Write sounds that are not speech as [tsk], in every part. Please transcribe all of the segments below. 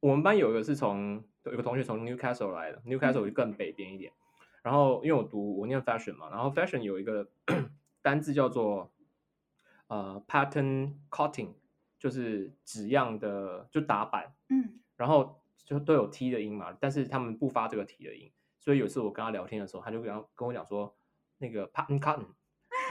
我们班有一个是从有一个同学从 Newcastle 来的，Newcastle 就更北边一点。然后因为我读我念 fashion 嘛，然后 fashion 有一个 [clears throat] 单字叫做呃 pattern cutting，就是纸样的就打板，嗯然后就都有 T 的音嘛，但是他们不发这个 T 的音，所以有一次我跟他聊天的时候，他就跟跟我讲说那个 pattern cutting，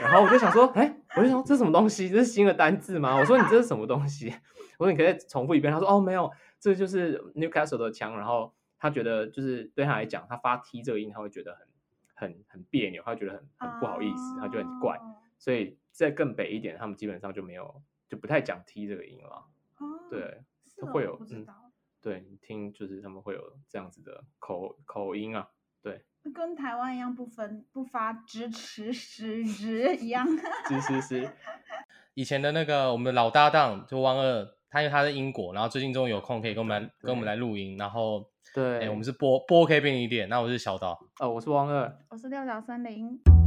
然后我就想说，[laughs] 哎，我就想说这是什么东西？这是新的单字吗？我说你这是什么东西？[laughs] 我说你可以再重复一遍。他说哦没有，这就是 Newcastle 的腔，然后他觉得就是对他来讲，他发 T 这个音他会觉得很很很别扭，他会觉得很很不好意思，他觉得很怪，哦。所以在更北一点，他们基本上就没有就不太讲 T 这个音了。哦，对，是哦会有嗯对，你听就是他们会有这样子的口口音啊，对，跟台湾一样不分不发支持时日一样。是是是，[laughs] 以前的那个我们的老搭档就汪二，他因为他在英国，然后最近终于有空可以跟我们来跟我们来录音，然后对，哎、我们是播播 OK 便利店，那我是小岛。哦，我是汪二，我是六角森林。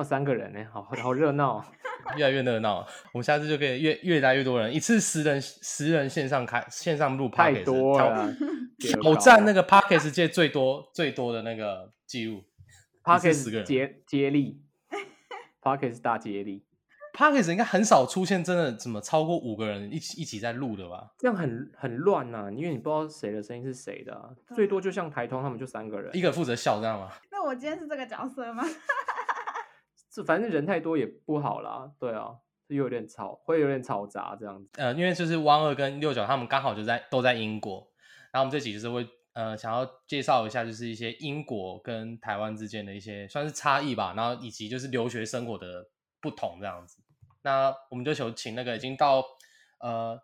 有三个人呢，好好热闹。哦。[laughs] 越来越热闹，我们下次就可以越越来越多人，一次十人十人线上开线上录 p o 太 d 多了，挑战那个 p o c a s 界最多最多的那个记录。P o 一 c 次 k 十个 e 人。接接力。P o c k e t 大接力，p o c a s 应该很少出现真的怎么超过五个人一起一起在录的吧？这样很很乱呐、因为你不知道谁的声音是谁的、啊，最多就像台通他们就三个人。一，个负责笑，知道吗？那我今天是这个角色吗？这反正人太多也不好啦，对啊，就有点吵，会有点吵杂这样子。呃，因为就是汪二跟六角他们刚好就在都在英国，然后我们这集就是会呃想要介绍一下，就是一些英国跟台湾之间的一些算是差异吧，然后以及就是留学生活的不同这样子。那我们就求请那个已经到呃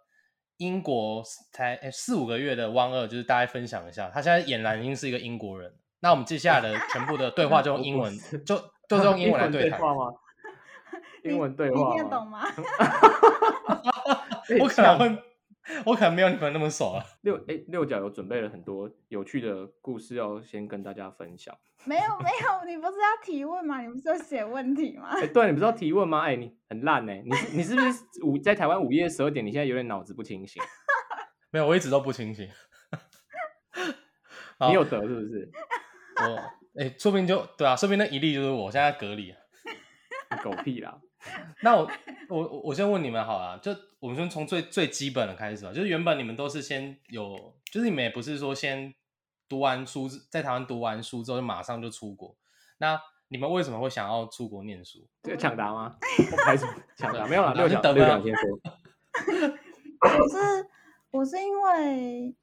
英国才诶四五个月的汪二，就是大家分享一下，他现在俨然已经是一个英国人。那我们接下来的全部的对话就用英文，[laughs] 就就是用英文。[laughs] 对话吗？英文对你话你听得懂吗？[laughs] 我可能会，我可能没有你们那么熟啊。六哎六角有准备了很多有趣的故事要先跟大家分享。没有没有，你不是要提问吗？你不是要写问题吗？哎，对，你不是要提问吗？哎，你很烂呢、你是你是不是午在台湾午夜十二点？你现在有点脑子不清醒，[laughs] 没有，我一直都不清醒。好你有得是不是？我哎、说不定就对啊，说不定那一例就是我现在隔离啊。[laughs] 狗屁啦！[laughs] 那我我我我先问你们好了，就我们先从最最基本的开始吧。就是原本你们都是先有，就是你们也不是说先读完书，在台湾读完书之后就马上就出国。那你们为什么会想要出国念书？这个抢答吗？我拍什么抢答？没有啦，六角好那等啊六角先说。[laughs] 我是我是因为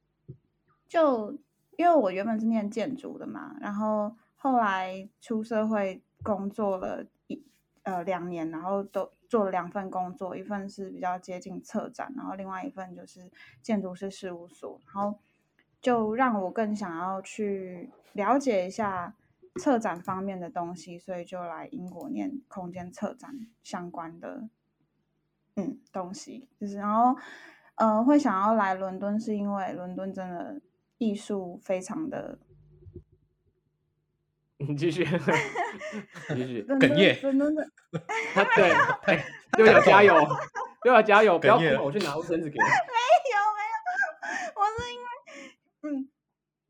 就因为我原本是念建筑的嘛，然后后来出社会工作了一呃两年，然后都做了两份工作，一份是比较接近策展，然后另外一份就是建筑师事务所，然后就让我更想要去了解一下策展方面的东西，所以就来英国念空间策展相关的嗯东西，就是然后呃会想要来伦敦，是因为伦敦真的艺术非常的你继续，你继续。[laughs] 哽咽伦敦的他 [laughs] 对，哎，六角加油，[laughs] 又要加油，不要哭我去拿卫生纸给你。没有没有，我是因为嗯，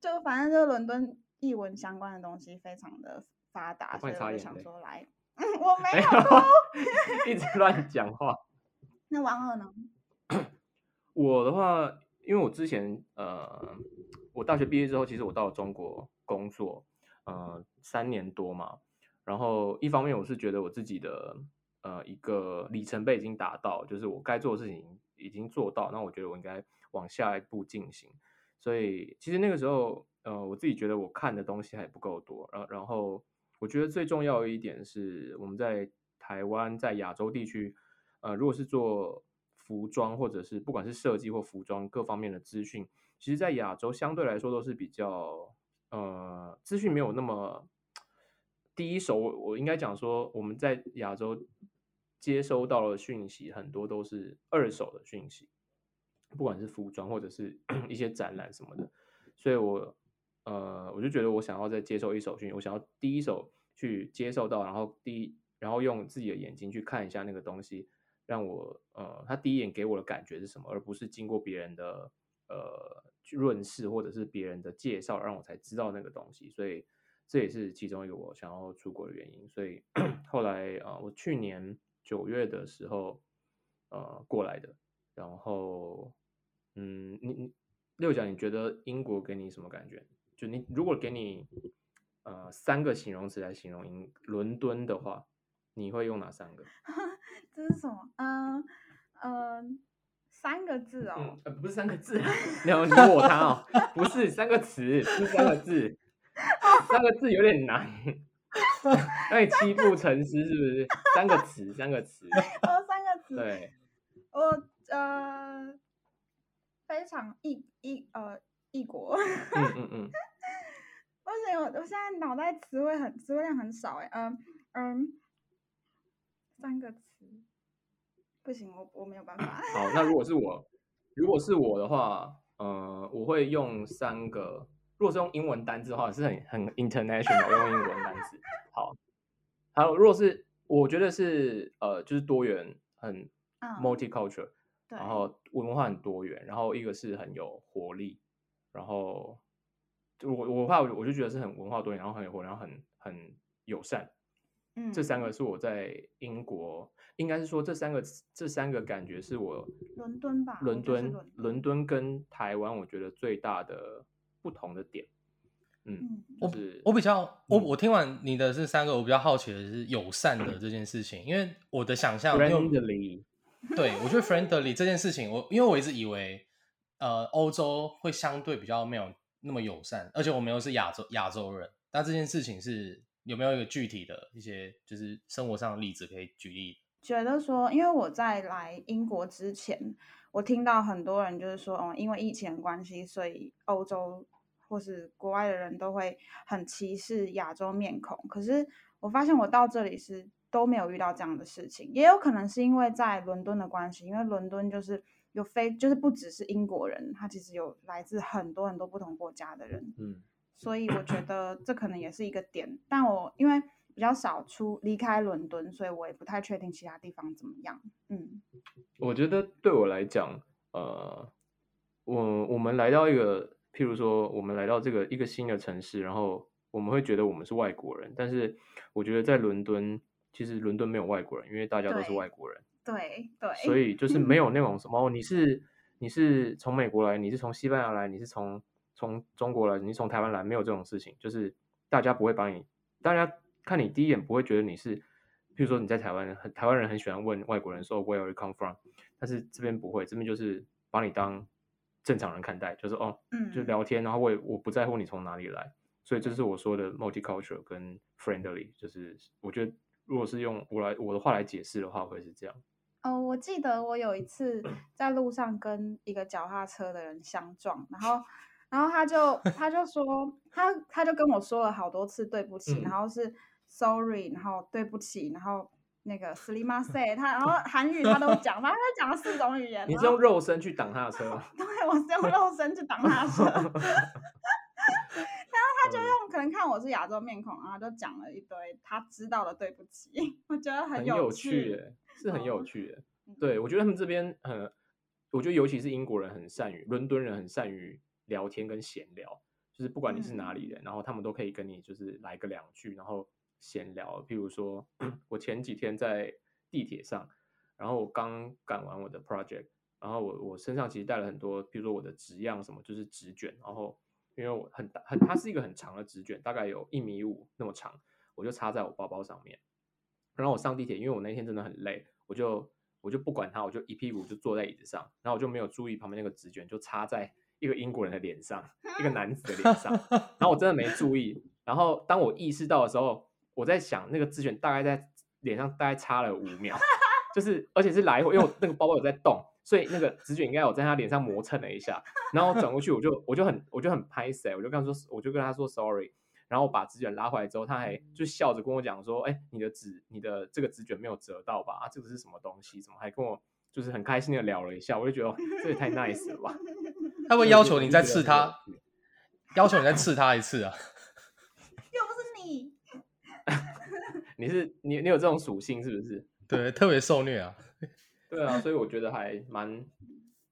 就反正就伦敦译文相关的东西非常的发达，所以我就想说来，嗯，我没没有哭。一直乱讲话。那王二呢？我的话，因为我之前呃，我大学毕业之后，其实我到了中国工作，呃，三年多嘛。然后一方面我是觉得我自己的呃一个里程碑已经达到，就是我该做的事情已经做到，那我觉得我应该往下一步进行。所以其实那个时候，呃，我自己觉得我看的东西还不够多，然后然后我觉得最重要的一点是我们在台湾在亚洲地区，呃，如果是做服装或者是不管是设计或服装各方面的资讯，其实在亚洲相对来说都是比较呃资讯没有那么第一手我我应该讲说，我们在亚洲接收到的讯息很多都是二手的讯息，不管是服装或者是 [coughs] 一些展览什么的，所以我呃我就觉得我想要再接受一手讯，我想要第一手去接受到，然后第一然后用自己的眼睛去看一下那个东西，让我呃他第一眼给我的感觉是什么，而不是经过别人的呃润饰或者是别人的介绍让我才知道那个东西，所以。这也是其中一个我想要出国的原因，所以 [clears throat] 后来啊，我去年九月的时候呃过来的，然后嗯，你你六角，你觉得英国给你什么感觉？就你如果给你呃三个形容词来形容英伦敦的话，你会用哪三个？[laughs] 这是什么？嗯嗯，三个字哦，呃不是三个字，[laughs] 你有你我他哦，不是三个词，是三个字。[laughs] 三个字有点难，让你七步成诗是不是？三个词，三个词。哦，三个词。对，我呃，非常异异呃异国。[laughs] 嗯嗯嗯。不行，我我现在脑袋词汇很词汇量很少哎，嗯嗯，三个词，不行，我我没有办法。好，那如果是我，如果是我的话，呃，我会用三个。如果是用英文单字的话，是很很 international 用英文单词。好，好，如果是我觉得是呃，就是多元，很 multicultural，然后文化很多元，然后一个是很有活力，然后我我话我就觉得是很文化多元，然后很有活，然后很很友善。嗯，这三个是我在英国，应该是说这三个这三个感觉是我伦敦吧，伦敦伦敦跟台湾，我觉得最大的。不同的点，嗯，我我比较我我听完你的这三个，我比较好奇的是友善的这件事情，因为我的想象，friendly，[laughs] 对我觉得 friendly 这件事情，我因为我一直以为，呃，欧洲会相对比较没有那么友善，而且我们又是亚洲亚洲人，那这件事情是有没有一个具体的一些就是生活上的例子可以举例？觉得说，因为我在来英国之前，我听到很多人就是说，哦，因为疫情的关系，所以欧洲。或是国外的人都会很歧视亚洲面孔，可是我发现我到这里是都没有遇到这样的事情，也有可能是因为在伦敦的关系，因为伦敦就是有非就是不只是英国人，他其实有来自很多很多不同国家的人，嗯，所以我觉得这可能也是一个点，但我因为比较少出离开伦敦，所以我也不太确定其他地方怎么样，嗯，我觉得对我来讲，呃，我我们来到一个。譬如说，我们来到这个一个新的城市，然后我们会觉得我们是外国人，但是我觉得在伦敦，其实伦敦没有外国人，因为大家都是外国人。对对。所以就是没有那种什么，你是你是从美国来，你是从西班牙来，你是从从中国来，你是从台湾来，没有这种事情，就是大家不会把你，大家看你第一眼不会觉得你是，譬如说你在台湾，很台湾人很喜欢问外国人说 Where you come from，但是这边不会，这边就是把你当。正常人看待就是哦，嗯，就聊天，然后我也我不在乎你从哪里来，所以这是我说的 multicultural 跟 friendly，就是我觉得如果是用我来我的话来解释的话，会是这样。哦，我记得我有一次 [coughs] 在路上跟一个脚踏车的人相撞，然后 [laughs] 然后他就他就说他他就跟我说了好多次对不起，然后是 sorry，然后对不起，然后。那个 Slima [laughs] say 他，然后韩语他都讲，反正他讲了四种语言。你是用肉身去挡他的车？[laughs] 对，我是用肉身去挡他的车。[laughs] 然后他就用可能看我是亚洲面孔，然后就讲了一堆他知道的对不起，我觉得很有趣，是很有趣的。对，我觉得他们这边很，我觉得尤其是英国人很善于，伦敦人很善于聊天跟闲聊，就是不管你是哪里人，然后他们都可以跟你就是来个两句，然后。闲聊，譬如说，我前几天在地铁上，然后我刚赶完我的 project，然后我我身上其实带了很多，比如说我的纸样什么，就是纸卷，然后因为我很大很，它是一个很长的纸卷，大概有一米五那么长，我就插在我包包上面。然后我上地铁，因为我那天真的很累，我就我就不管它，我就一屁股就坐在椅子上，然后我就没有注意旁边那个纸卷就插在一个英国人的脸上，一个男子的脸上，然后我真的没注意，然后当我意识到的时候。我在想那个纸卷大概在脸上大概擦了五秒，就是而且是来回，因为我那个包包有在动，所以那个纸卷应该有在他脸上磨蹭了一下。然后转过去，我就我就很我就很拍死，我就跟他说，我就跟他说 sorry。然后我把纸卷拉回来之后，他还就笑着跟我讲说：“哎，你的纸，你的这个纸卷没有折到吧？啊，这个是什么东西？怎么还跟我就是很开心的聊了一下？我就觉得这也太 nice 了吧！他会要求你再刺他，[laughs] 要求你再刺他一次啊？又不是你，你是你你有这种属性是不是？对，特别受虐啊。[laughs] 对啊，所以我觉得还蛮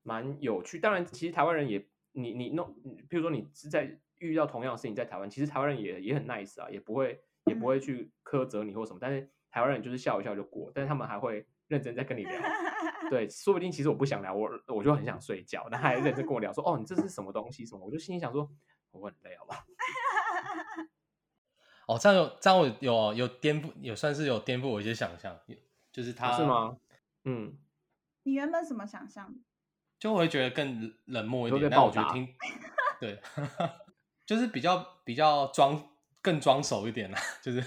蛮有趣。当然，其实台湾人也，你你弄，比如说你是在遇到同样的事情在台湾，其实台湾人也也很 nice 啊，也不会也不会去苛责你或什么。但是台湾人就是笑一笑就过，但是他们还会认真在跟你聊。对，说不定其实我不想聊，我我就很想睡觉，但还认真跟我聊说，哦，你这是什么东西什么？我就心里想说，我很累，好吧？哦，这样有这样我有有颠覆，也算是有颠覆我一些想象，就是他是吗？嗯。你原本什么想象？就会觉得更冷漠一点，但我觉得听 [laughs] 对，[laughs] 就是比较比较装更装熟一点啦，就是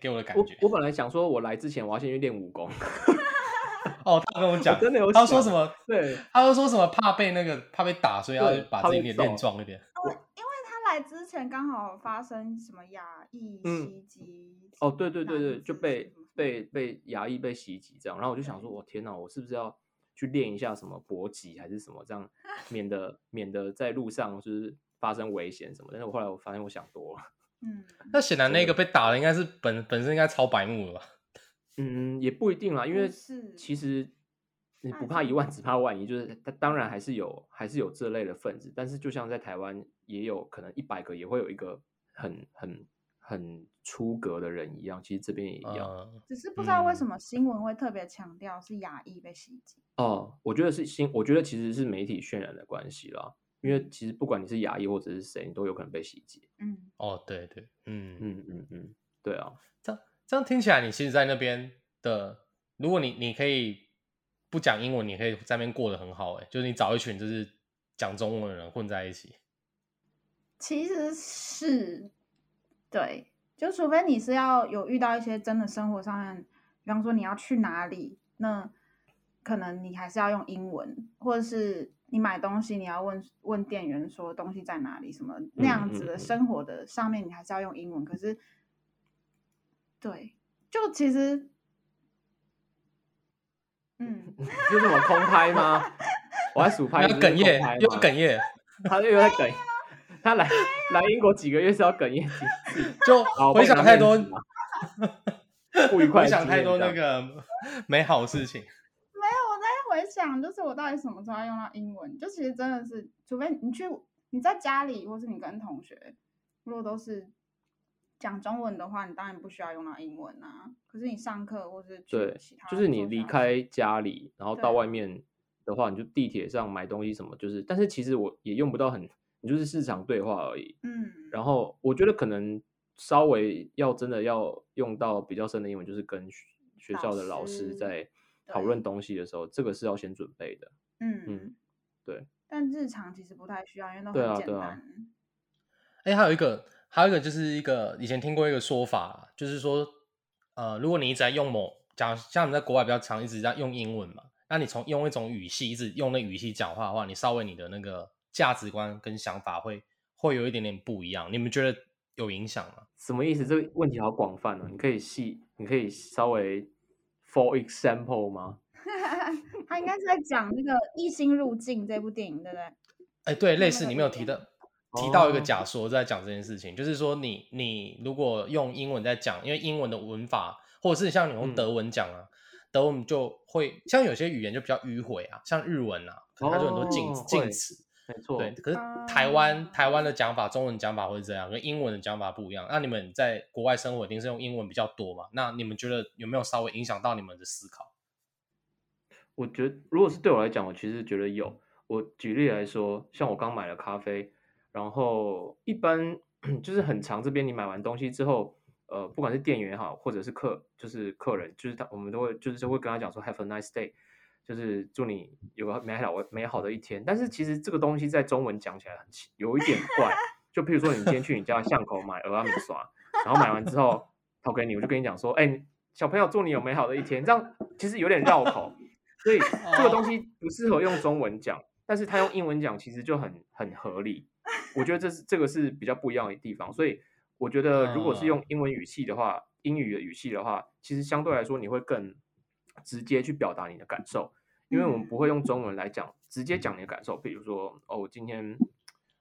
给我的感觉。我本来想说，我来之前我要先去练武功。[laughs] 哦，他跟我讲，真的有，他说什么？对，他又说什么怕被那个怕被打，所以要把自己给练壮一点。之前刚好发生什么亚裔袭击。哦，对对对对，就被被被亚裔被袭击这样，然后我就想说，我天哪，我是不是要？去练一下什么搏击还是什么，这样免得免得在路上就是发生危险什么。但是我后来我发现我想多了。嗯，[laughs] 那显然那个被打的应该是本本身应该超白目了吧？嗯，也不一定啦，因为其实你不怕一万，只怕万一。就是他当然还是有还是有这类的分子，但是就像在台湾也有可能一百个也会有一个很很。很出格的人一样，其实这边也一样，只是不知道为什么新闻会特别强调是亚裔被袭击。哦，我觉得是新，我觉得其实是媒体渲染的关系啦。因为其实不管你是亚裔或者是谁，你都有可能被袭击。嗯，哦，对对，嗯嗯嗯嗯，对啊，这样这样听起来，你其实，在那边的，如果你你可以不讲英文，你可以在那边过得很好，哎，就是你找一群就是讲中文的人混在一起。其实是。对，就除非你是要有遇到一些真的生活上面，比方说你要去哪里，那可能你还是要用英文，或者是你买东西你要问问店员说东西在哪里，什么那样子的生活的上面你还是要用英文。可是，对，就其实，嗯，[laughs] 就这么空拍吗？我还数拍，要哽咽，又哽咽，他又在哽。他来来英国几个月是要哽咽几次？[laughs] 就回想太多不愉快，回想太多那个美好事情。没有，我在回想，就是我到底什么时候要用到英文？就其实真的是，除非你去你在家里，或是你跟同学，如果都是讲中文的话，你当然不需要用到英文啊。可是你上课或是对，就是你离开家里，然后到外面的话，你就地铁上买东西什么，就是，但是其实我也用不到很。你就是市场对话而已，嗯，然后我觉得可能稍微要真的要用到比较深的英文，就是跟学校的老师在讨论东西的时候，这个是要先准备的，嗯嗯，对。但日常其实不太需要，因为都很简单。哎，还有一个，还有一个就是一个以前听过一个说法，就是说，呃，如果你一直在用某讲，像你在国外比较常一直在用英文嘛，那你从用一种语系一直用那语系讲话的话，你稍微你的那个。价值观跟想法会会有一点点不一样，你们觉得有影响吗？什么意思？这个问题好广泛哦，你可以细，你可以稍微 for example 吗？[laughs] 他应该是在讲那个《一心入境》这部电影，对不对？哎，对，类似你没有提到提到一个假说，在讲这件事情，就是说你你如果用英文在讲，因为英文的文法，或者是像你用德文讲啊，德文就会像有些语言就比较迂回啊，像日文啊，可能它就很多近近词。没错，对，可是台湾台湾的讲法，中文讲法会这样，跟英文的讲法不一样。那你们在国外生活，一定是用英文比较多嘛？那你们觉得有没有稍微影响到你们的思考？我觉得，如果是对我来讲，我其实觉得有。我举例来说，像我刚买了咖啡，然后一般就是很长，这边你买完东西之后，呃，不管是店员也好，或者是客，就是客人，就是他，我们都会就是会跟他讲说，Have a nice day。就是祝你有个美好美好的一天，但是其实这个东西在中文讲起来很奇，有一点怪。[laughs] 就譬如说，你今天去你家巷口买鹅阿米刷，然后买完之后掏给你，我就跟你讲说，哎，小朋友祝你有美好的一天，这样其实有点绕口，所以这个东西不适合用中文讲，但是他用英文讲其实就很很合理。我觉得这是这个是比较不一样的地方，所以我觉得如果是嗯。用英文语气的话，英语的语气的话，其实相对来说你会更直接去表达你的感受，因为我们嗯不会用中文来讲，直接讲你的感受。比如说，哦，我今天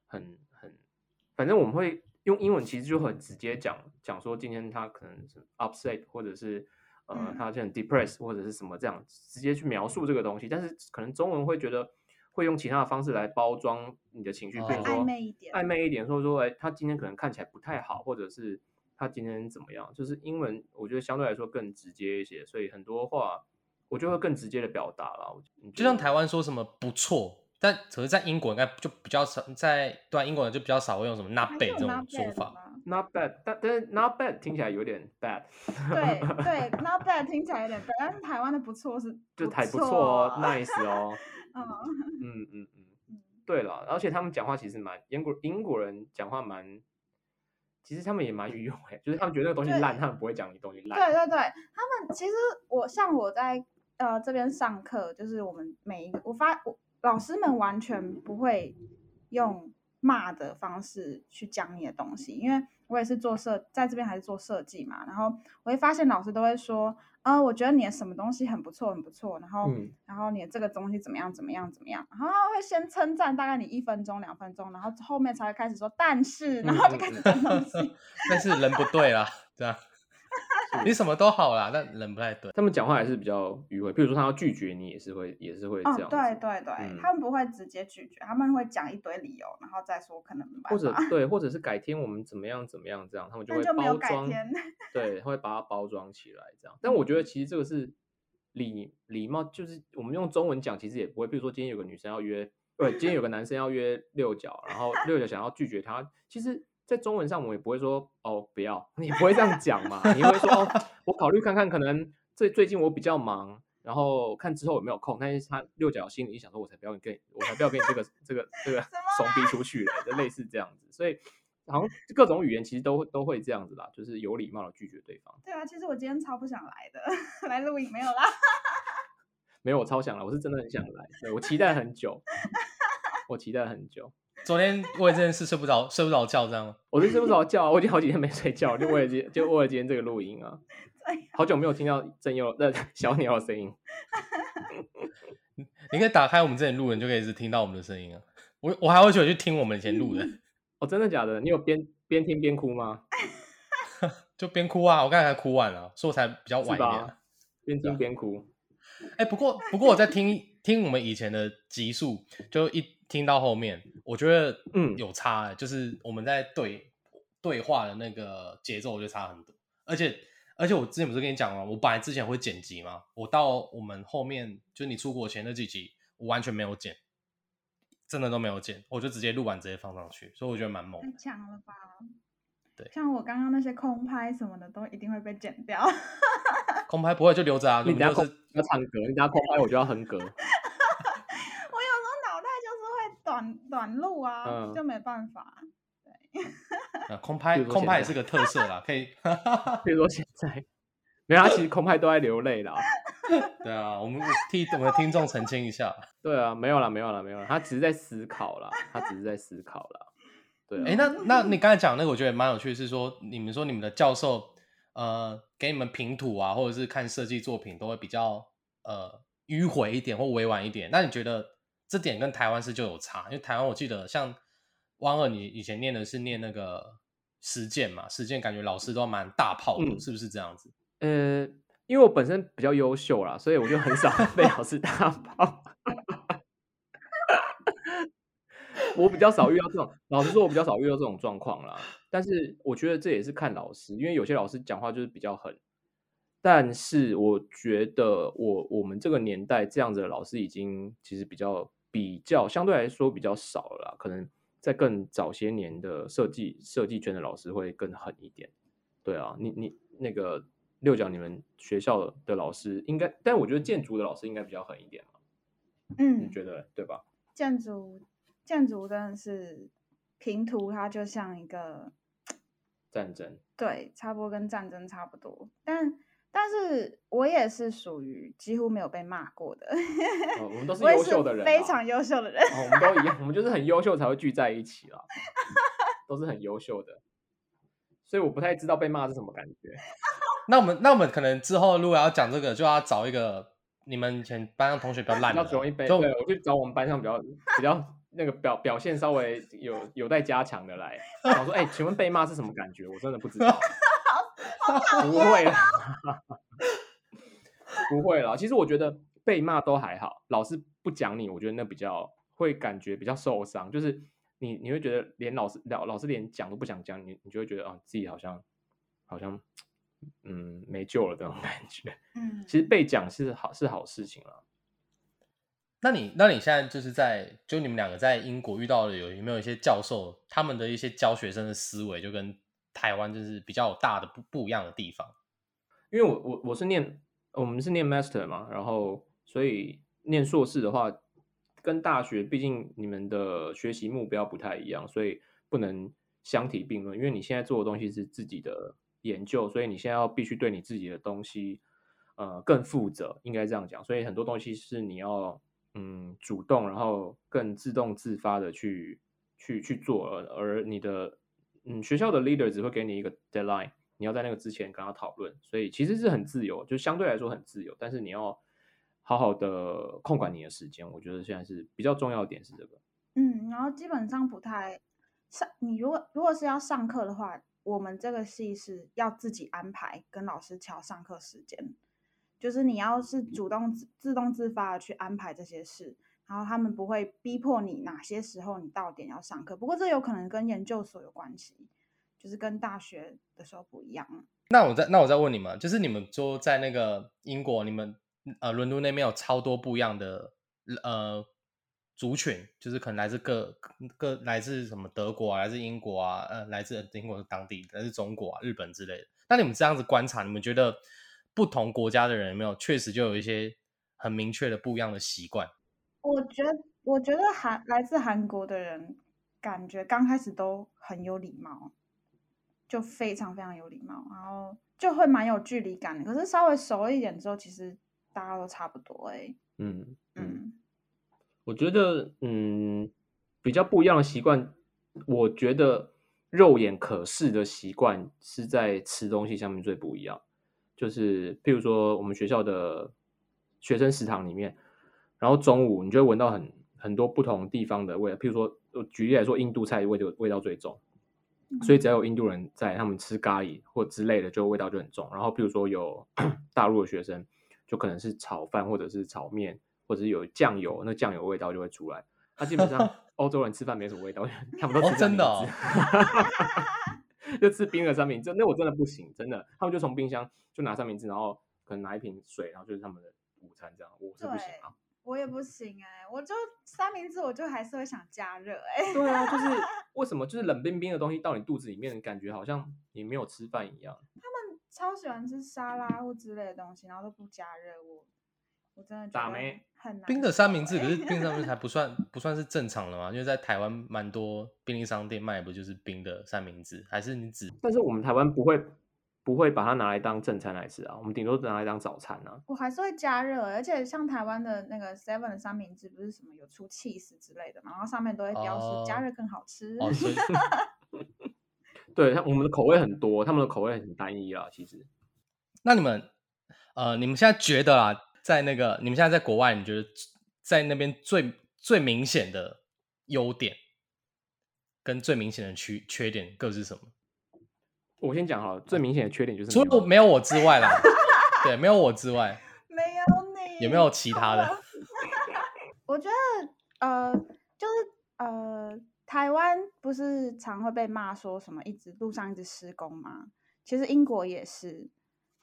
很很，反正我们会用英文，其实就很直接讲讲说今天他可能是 upset，或者是呃嗯他就很 depressed 或者是什么这样，直接去描述这个东西。但是可能中文会觉得会用其他的方式来包装你的情绪，比如哦说暧昧一点暧昧一点，说说哎，他今天可能看起来不太好，或者是他今天怎么样，就是英文我觉得相对来说更直接一些，所以很多话我就会更直接的表达了。就像台湾说什么不错，但可是在英国应该就比较少，在对啊，英国人就比较少会用什么 not 还 bad 这种说法。吗？not bad，但但是 not bad 听起来有点 bad，对对，[laughs] not bad 听起来有点 bad，但是台湾的不错是就还不错错哦啊，nice 哦，嗯嗯嗯嗯，嗯对了，而且他们讲话其实蛮英国英国人讲话蛮，其实他们也蛮愚勇诶，就是他们觉得那个东西对烂，他们不会讲你东西烂。对对对，他们其实我像我在呃这边上课，就是我们每一个我发我老师们完全不会用骂的方式去讲你的东西，因为我也是做设在这边还是做设计嘛，然后我会发现老师都会说，呃，我觉得你的什么东西很不错很不错，然后、嗯。然后你的这个东西怎么样怎么样怎么样，然后他会先称赞大概你一分钟两分钟，然后后面才会开始说但是，然后就开始讲东西。[laughs] 但是人不对啦，这样你什么都好啦，但人不太对。他们讲话还是比较迂回，比如说他要拒绝你，也是会也是会这哦，样子。对对对，嗯他们不会直接拒绝，他们会讲一堆理由，然后再说可能或者，对，[laughs] 或者是改天我们怎么样怎么样这样，他们就会包装，改天。对，会把它包装起来这样。但我觉得其实这个是礼礼貌，就是我们用中文讲，其实也不会。比如说今天有个女生要约，对，今天有个男生要约六角，然后六角想要拒绝他，其实。在中文上，我们也不会说哦不要，你不会这样讲嘛？你会说哦，[laughs] 我考虑看看，可能最最近我比较忙，然后看之后有没有空。但是他六角心里想说，我才不要跟你，我才不要跟你这个这个这个怂逼出去嘞，就类似这样子。所以好像各种语言其实都都会这样子啦，就是有礼貌的拒绝对方。对啊，其实我今天超不想来的，[laughs] 来录影没有啦。没有，我超想来，我是真的很想来，对我期待很久，我期待很久。[laughs] 昨天为这件事睡不着，[laughs] 睡不着觉，这样吗我是睡不着觉啊，我已经好几天没睡觉，就为了今就为了今天这个录音啊，好久没有听到真佑的小鸟的声音。[laughs] 你可以打开我们之前录的，你就可以一直听到我们的声音啊。我我还会回去听我们以前录的，[laughs] 哦，真的假的？你有边边听边哭吗？就边哭啊，我刚才还哭完了，所以我才比较晚是一点？边听边哭。哎、不过不过我在听听我们以前的集数，就一听到后面，我觉得嗯有差、欸，就是我们在对对话的那个节奏，我觉得差很多。而且而且我之前不是跟你讲了？我本来之前会剪辑嘛，我到我们后面就你出国前那几集，我完全没有剪，真的都没有剪，我就直接录完直接放上去，所以我觉得蛮猛太的。强了吧？对像我刚刚那些空拍什么的，都一定会被剪掉。[laughs] 空拍不会就留着啊，我你等下空们就是要唱歌，你等下空拍我就要哼歌。我有时候脑袋就是会短短路啊，嗯就没办法。[laughs] 呃空拍如说空拍也现是个特色啦，可以。[laughs] 比如说现在，没有，他其实空拍都在流泪啦。[laughs] 对啊，我们替我们的听众澄清一下。对啊，没有啦，没有啦，没有啦，他只是在思考啦，他只是在思考啦。对啊，哎，那那你刚才讲那个，我觉得蛮有趣的，是说你们说你们的教授呃给你们评图啊，或者是看设计作品，都会比较呃迂回一点或委婉一点。那你觉得这点跟台湾是就有差？因为台湾我记得像汪二，你以前念的是念那个实践嘛，实践感觉老师都蛮大炮的，嗯是不是这样子？呃，因为我本身比较优秀啦，所以我就很少 [laughs] 被老师大炮。我比较少遇到这种，老实说，我比较少遇到这种状况啦。但是我觉得这也是看老师，因为有些老师讲话就是比较狠。但是我觉得我我们这个年代这样子的老师已经其实比较比较相对来说比较少了啦，可能在更早些年的设计设计圈的老师会更狠一点。对啊，你你那个六角，你们学校的老师应该，但我觉得建筑的老师应该比较狠一点嘛，你嗯，觉得对吧？建筑建筑真的是平图，它就像一个战争，对，差不多跟战争差不多，但但是我也是属于几乎没有被骂过的，哦，我们都是优秀的人啊，非常优秀的人。哦，我们都一样，[laughs] 我们就是很优秀才会聚在一起啦，都是很优秀的。所以我不太知道被骂是什么感觉。[laughs] 那我们那我们可能之后如果要讲这个，就要找一个你们以前班上同学比较 [laughs] 烂的，要容易被就对，我去找我们班上比较比较那个表表现稍微有有待加强的来。我说，哎、请问被骂是什么感觉？我真的不知道。[laughs] 不会啦，[laughs] 不会啦。其实我觉得被骂都还好，老师不讲你，我觉得那比较会感觉比较受伤。就是你你会觉得连老师老老师连讲都不想讲你，你就会觉得啊自己好像好像嗯没救了这种感觉。嗯，其实被讲是好是好事情了。那你那你现在就是在就你们两个在英国遇到的有有没有一些教授他们的一些教学生的思维就跟台湾就是比较大的不不一样的地方？因为我我我是念我们是念 master 嘛，然后所以念硕士的话，跟大学毕竟你们的学习目标不太一样，所以不能相提并论。因为你现在做的东西是自己的研究，所以你现在要必须对你自己的东西呃更负责，应该这样讲。所以很多东西是你要嗯主动，然后更自动自发的去去去做，而你的嗯学校的 leader 只会给你一个 deadline。你要在那个之前跟他讨论，所以其实是很自由，就相对来说很自由，但是你要好好的控管你的时间，我觉得现在是比较重要的点是这个。嗯，然后基本上不太上。你如果如果是要上课的话，我们这个系是要自己安排，跟老师调上课时间。就是你要是主动自自动自发的去安排这些事，然后他们不会逼迫你哪些时候你到点要上课。不过这有可能跟研究所有关系，就是跟大学的时候不一样。那我再那我再问你们，就是你们说在那个英国，你们呃伦敦那边有超多不一样的呃族群，就是可能来自各各来自什么德国啊，来自英国啊，呃来自英国的当地，来自中国啊、日本之类的。那你们这样子观察，你们觉得不同国家的人有没有确实就有一些很明确的不一样的习惯？我觉得，我觉得韩来自韩国的人，感觉刚开始都很有礼貌，就非常非常有礼貌，然后就会蛮有距离感的。可是稍微熟一点之后，其实大家都差不多哎、欸。嗯嗯，嗯我觉得嗯比较不一样的习惯，我觉得肉眼可视的习惯是在吃东西上面最不一样。就是譬如说我们学校的学生食堂里面，然后中午你就会闻到很很多不同地方的味道。譬如说，我举例来说，印度菜味就味道最重，所以只要有印度人在，他们吃咖喱或之类的，就味道就很重。然后譬如说有 [coughs] 大陆的学生，就可能是炒饭或者是炒面，或者是有酱油，那酱油味道就会出来。他基本上 [laughs] 欧洲人吃饭没什么味道，他们都吃哦真的哦 [laughs] 就吃冰的三明治，那我真的不行，真的，他们就从冰箱就拿三明治，然后可能拿一瓶水，然后就是他们的午餐这样，我是不行啊。我也不行哎、我就三明治，我就还是会想加热哎、对啊，就是 [laughs] 为什么就是冷冰冰的东西到你肚子里面，感觉好像你没有吃饭一样。他们超喜欢吃沙拉或之类的东西，然后都不加热，我我真的觉得打咩很难冰的三明治，欸可是冰的三明治还不算不算是正常的嘛？因为在台湾蛮多便利商店卖不就是冰的三明治，还是你只但是我们台湾不会不会把它拿来当正餐来吃啊，我们顶多拿来当早餐啊。我还是会加热，而且像台湾的那个 Seven 的三明治，不是什么有出 cheese 之类的嘛，然后上面都会标示加哦热更好吃。[laughs] 对，它我们的口味很多，他们的口味很单一啊。其实，那你们呃，你们现在觉得啊，在那个你们现在在国外，你觉得在那边最最明显的优点跟最明显的缺缺点各是什么？我先讲好了，最明显的缺点就是除了没有我之外啦，对，没有我之外，[laughs] 没有你，有没有其他的？我觉得呃，就是呃，台湾不是常会被骂说什么一直路上一直施工吗？其实英国也是，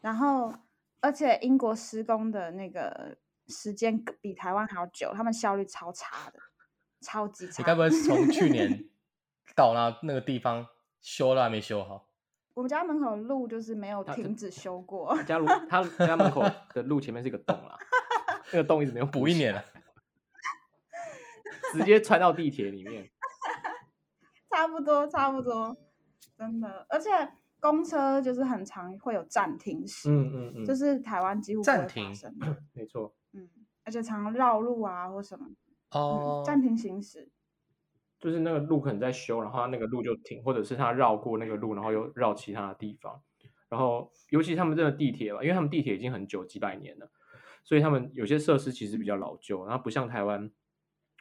然后而且英国施工的那个时间比台湾还要久，他们效率超差的，超级差。你该不会是从去年 [laughs] 到那那个地方修了还没修好？我们家门口的路就是没有停止修 [laughs] 过，他家路，[laughs] 他家门口的路前面是一个洞啦，那个洞一直没有补一年了，直接穿到地铁里面。[laughs] 差不多差不多，真的，而且公车就是很常会有暂停时，嗯嗯嗯，就是台湾几乎暂停没错。嗯，而且常绕路啊或什么，嗯哦，暂停行驶，就是那个路可能在修，然后它那个路就停，或者是他绕过那个路，然后又绕其他的地方。然后尤其他们这个地铁吧，因为他们地铁已经很久几百年了，所以他们有些设施其实比较老旧，然后不像台湾，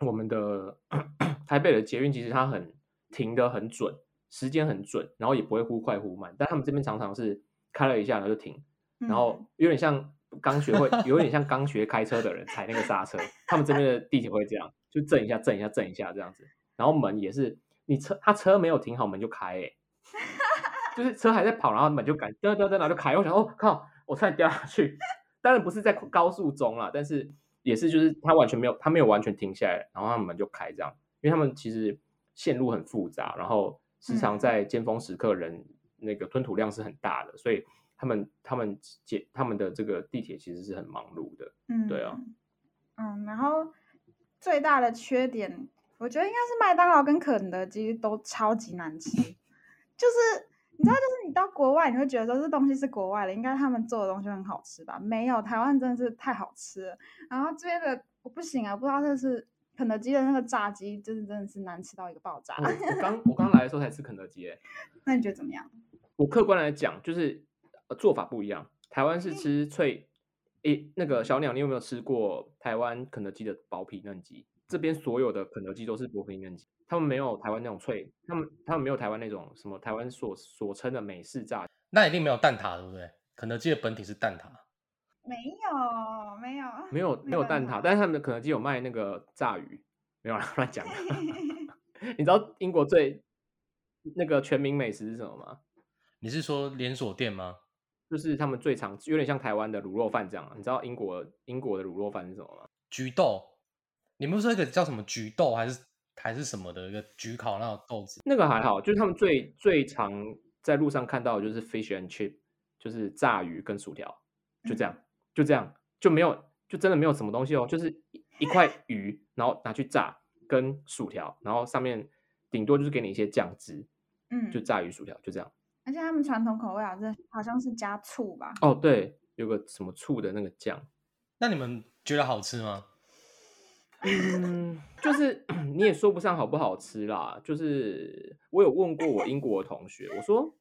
我们的 [coughs] 台北的捷运其实它很停的很准，时间很准，然后也不会忽快忽慢。但他们这边常常是开了一下然后就停，然后有点像刚学会，有点像刚学开车的人踩那个刹车。他们这边的地铁会这样，就震一下震一下震一下这样子。然后门也是，你车他车没有停好，门就开哎。就是车还在跑，然后门就赶噔噔噔，然后就开。我想，哦靠，我差点掉下去。当然不是在高速中啦，但是也是就是他完全没有，他没有完全停下来，然后他门就开这样。因为他们其实线路很复杂，然后时常在尖峰时刻人那个吞吐量是很大的，所以他们他们解他们的这个地铁其实是很忙碌的。嗯，对啊，嗯，然后最大的缺点，我觉得应该是麦当劳跟肯德基都超级难吃，就是。你知道，就是你到国外，你会觉得说这东西是国外的，应该他们做的东西很好吃吧？没有，台湾真的是太好吃了。然后这边的我不行啊，不知道这是肯德基的那个炸鸡，就是真的是难吃到一个爆炸。我刚 [laughs] 我刚来的时候才吃肯德基，哎，那你觉得怎么样？我客观来讲，就是做法不一样。台湾是吃脆，诶，那个小鸟，你有没有吃过台湾肯德基的薄皮嫩鸡？这边所有的肯德基都是薄皮嫩鸡。他们没有台湾那种脆，他们他们没有台湾那种什么台湾所所称的美式炸，那一定没有蛋挞，对不对？肯德基的本体是蛋挞，没有没有没有没有蛋挞，但是他们的肯德基有卖那个炸鱼，没有 [laughs] 乱讲。[laughs] 你知道英国最那个全民美食是什么吗？你是说连锁店吗？就是他们最常有点像台湾的卤肉饭这样。你知道英国英国的卤肉饭是什么吗？菊豆，你们说一个叫什么菊豆还是？还是什么的一个焗烤那种豆子，那个还好，就是他们最最常在路上看到的就是 fish and chip，就是炸鱼跟薯条，就这样，就这样，就没有，就真的没有什么东西哦，就是一块鱼，然后拿去炸跟薯条，然后上面顶多就是给你一些酱汁，嗯，就炸鱼薯条就这样。而且他们传统口味好像好像是加醋吧？哦，对，有个什么醋的那个酱。那你们觉得好吃吗？嗯，就是你也说不上好不好吃啦。就是我有问过我英国的同学，我说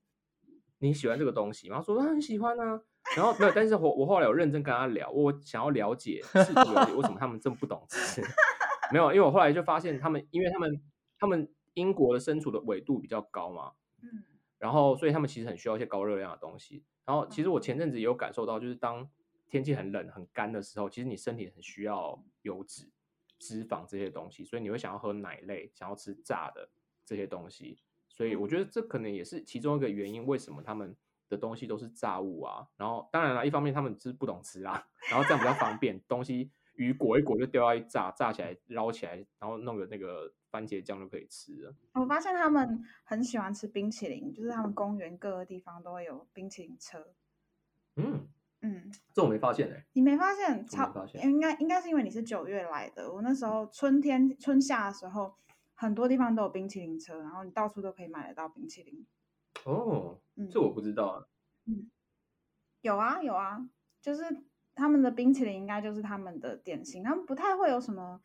你喜欢这个东西吗？他说他很喜欢啊。然后没有，但是我我后来有认真跟他聊，我想要了解，试图了解为什么他们这么不懂吃。没有，因为我后来就发现他们，因为他们他们英国的身处的纬度比较高嘛，嗯，然后所以他们其实很需要一些高热量的东西。然后其实我前阵子也有感受到，就是当天气很冷很干的时候，其实你身体很需要油脂。脂肪这些东西，所以你会想要喝奶类，想要吃炸的这些东西，所以我觉得这可能也是其中一个原因，为什么他们的东西都是炸物啊？然后当然了，一方面他们是不懂吃啊，[laughs] 然后这样比较方便，东西鱼裹一裹就丢到一炸，炸起来捞起来，然后弄个那个番茄酱就可以吃了。我发现他们很喜欢吃冰淇淋，就是他们公园各个地方都会有冰淇淋车。嗯。嗯，这我没发现哎，你没发现？超应该应该是因为你是九月来的。我那时候春天春夏的时候，很多地方都有冰淇淋车，然后你到处都可以买得到冰淇淋。哦，这我不知道啊。嗯，有啊有啊，就是他们的冰淇淋应该就是他们的点心，他们不太会有什么。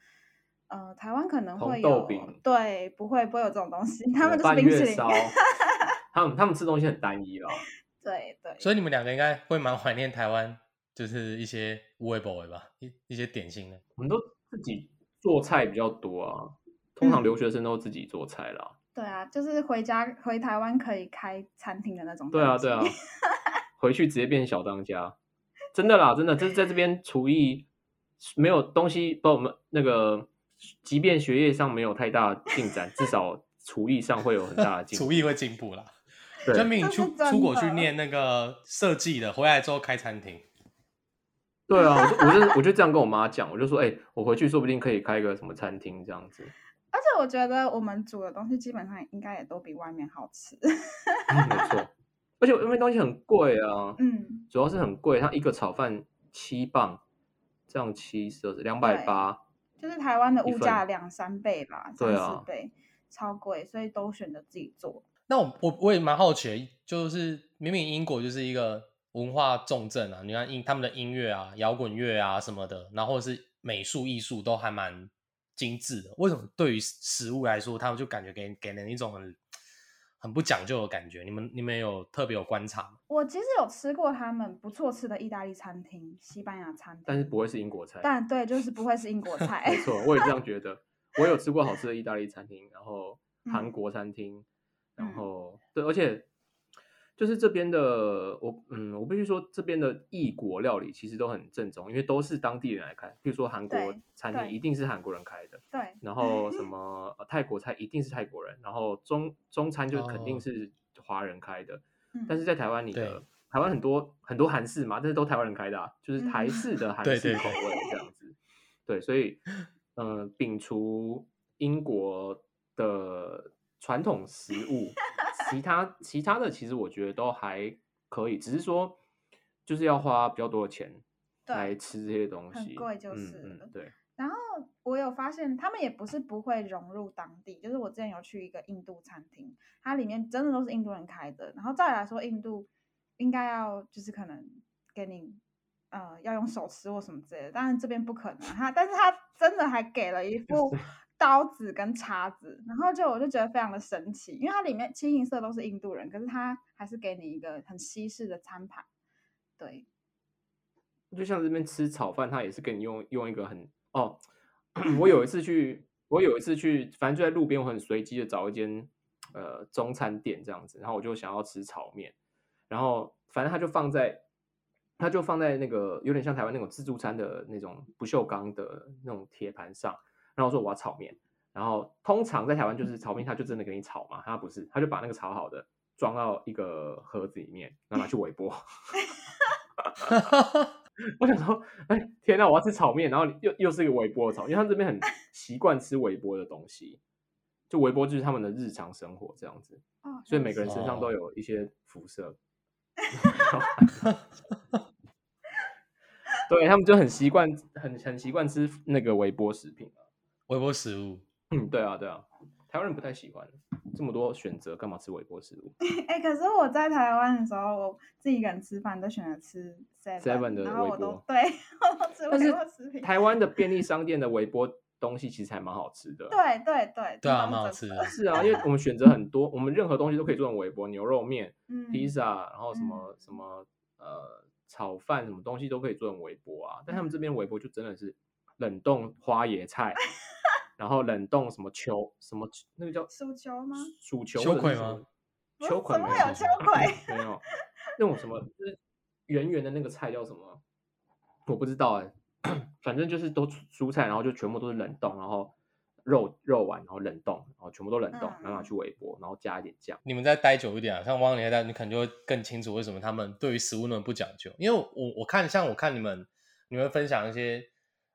呃，台湾可能会有，对，不会不会有这种东西，他们就是冰淇淋。[laughs] 他们他们吃东西很单一了。对对，所以你们两个应该会蛮怀念台湾，就是一些无味不味吧，一一些点心的。我们都自己做菜比较多啊，通常留学生都自己做菜啦。对啊，就是回家回台湾可以开餐厅的那种。对啊对啊，[laughs] 回去直接变小当家，真的啦，真的，就是在这边厨艺没有东西，不我们那个，即便学业上没有太大进展，至少厨艺上会有很大的进，[laughs] 厨艺会进步啦。证明你出出国去念那个设计的，回来之后开餐厅。对啊，我就我就我就这样跟我妈讲，我就说，哎，我回去说不定可以开一个什么餐厅这样子。而且我觉得我们煮的东西基本上应该也都比外面好吃。没错，而且因为东西很贵啊，嗯，主要是很贵，它一个炒饭七磅，这样七十两百八，就是台湾的物价两三倍吧，三四倍，超贵，所以都选择自己做。那我我我也蛮好奇，就是明明英国就是一个文化重镇啊，你看音他们的音乐啊、摇滚乐啊什么的，然后是美术艺术都还蛮精致的？为什么对于食物来说，他们就感觉给给人一种很很不讲究的感觉？你们你们有特别有观察吗？我其实有吃过他们不错吃的意大利餐厅、西班牙餐厅，但是不会是英国菜。但对，就是不会是英国菜。没错，我也这样觉得。我有吃过好吃的意大利餐厅，然后韩嗯国餐厅，然嗯后对，而且就是这边的我，嗯，我必须说这边的异国料理其实都很正宗，因为都是当地人来开。比如说韩国餐厅一定是韩国人开的，对，然后什 [laughs] 么、呃泰国菜一定是泰国人，然后中中餐就肯定哦是华人开的。嗯但是在台湾，你的对台湾很多很多韩式嘛，但是都台湾人开的、啊，就是台嗯式的 [laughs] 韩式口味这样子。对，所以嗯、呃摒除英国的传统食物，其他其他的其实我觉得都还可以，只是说就是要花比较多的钱来。吃这些东西，很贵就嗯是了嗯，对，然后我有发现，他们也不是不会融入当地，就是我之前有去一个印度餐厅，它里面真的都是印度人开的。然后再来说，印度应该要就是可能给你呃要用手吃或什么之类的，当然这边不可能。他但是他真的还给了一副 [laughs] 刀子跟叉子，然后就我就觉得非常的神奇，因为它里面清一色都是印度人，可是他还是给你一个很西式的餐盘，对。就像这边吃炒饭，他也是给你用用一个很哦，[coughs] 我有一次去，我有一次去，反正就在路边，我很随机的找一间呃中餐店这样子，然后我就想要吃炒面，然后反正他就放在，他就放在那个有点像台湾那种自助餐的那种不锈钢的那种铁盘上，然后我说我要炒面，然后通常在台湾就是炒面，他就真的给你炒嘛，他不是，他就把那个炒好的装到一个盒子里面，然后拿去微波。[laughs] 我想说，哎，天呐，我要吃炒面，然后又又是一个微波的炒，因为他们这边很 [laughs] 习惯吃微波的东西，就微波就是他们的日常生活这样子，哦，所以每个人身上都哦有一些辐射。[laughs] 对他们就很习惯，很很习惯吃那个微波食品啊。微波食物，嗯，对啊，对啊，台湾人不太喜欢这么多选择，干嘛吃微波食物？[laughs] 哎、可是我在台湾的时候，我自己一个人吃饭都选择吃 seven，, Seven 的然后微波我都对，我都吃但微波食是品。台湾的便利商店的微波东西其实还蛮好吃的。对对对，对啊，蛮好吃的。[laughs] 是啊，因为我们选择很多，我们任何东西都可以做成微波，牛肉面、嗯，披萨，然后什么、什么呃炒饭，什么东西都可以做成微波啊。但他们这边微波就真的是冷冻花椰菜，[laughs] 然后冷冻什么球什么那个叫酥球吗？薯球秋或者什么葵吗秋葵怎么会有没有秋葵？没有那种什么就是圆圆的那个菜叫什么？我不知道哎、反正就是都蔬菜，然后就全部都是冷冻，然后肉肉丸，然后冷冻，然后全部都冷冻，然后拿嗯去微波，然后加一点酱。你们再待久一点啊，像汪年代，你可能就会更清楚为什么他们对于食物那么不讲究。因为我我看像我看你们你们分享一些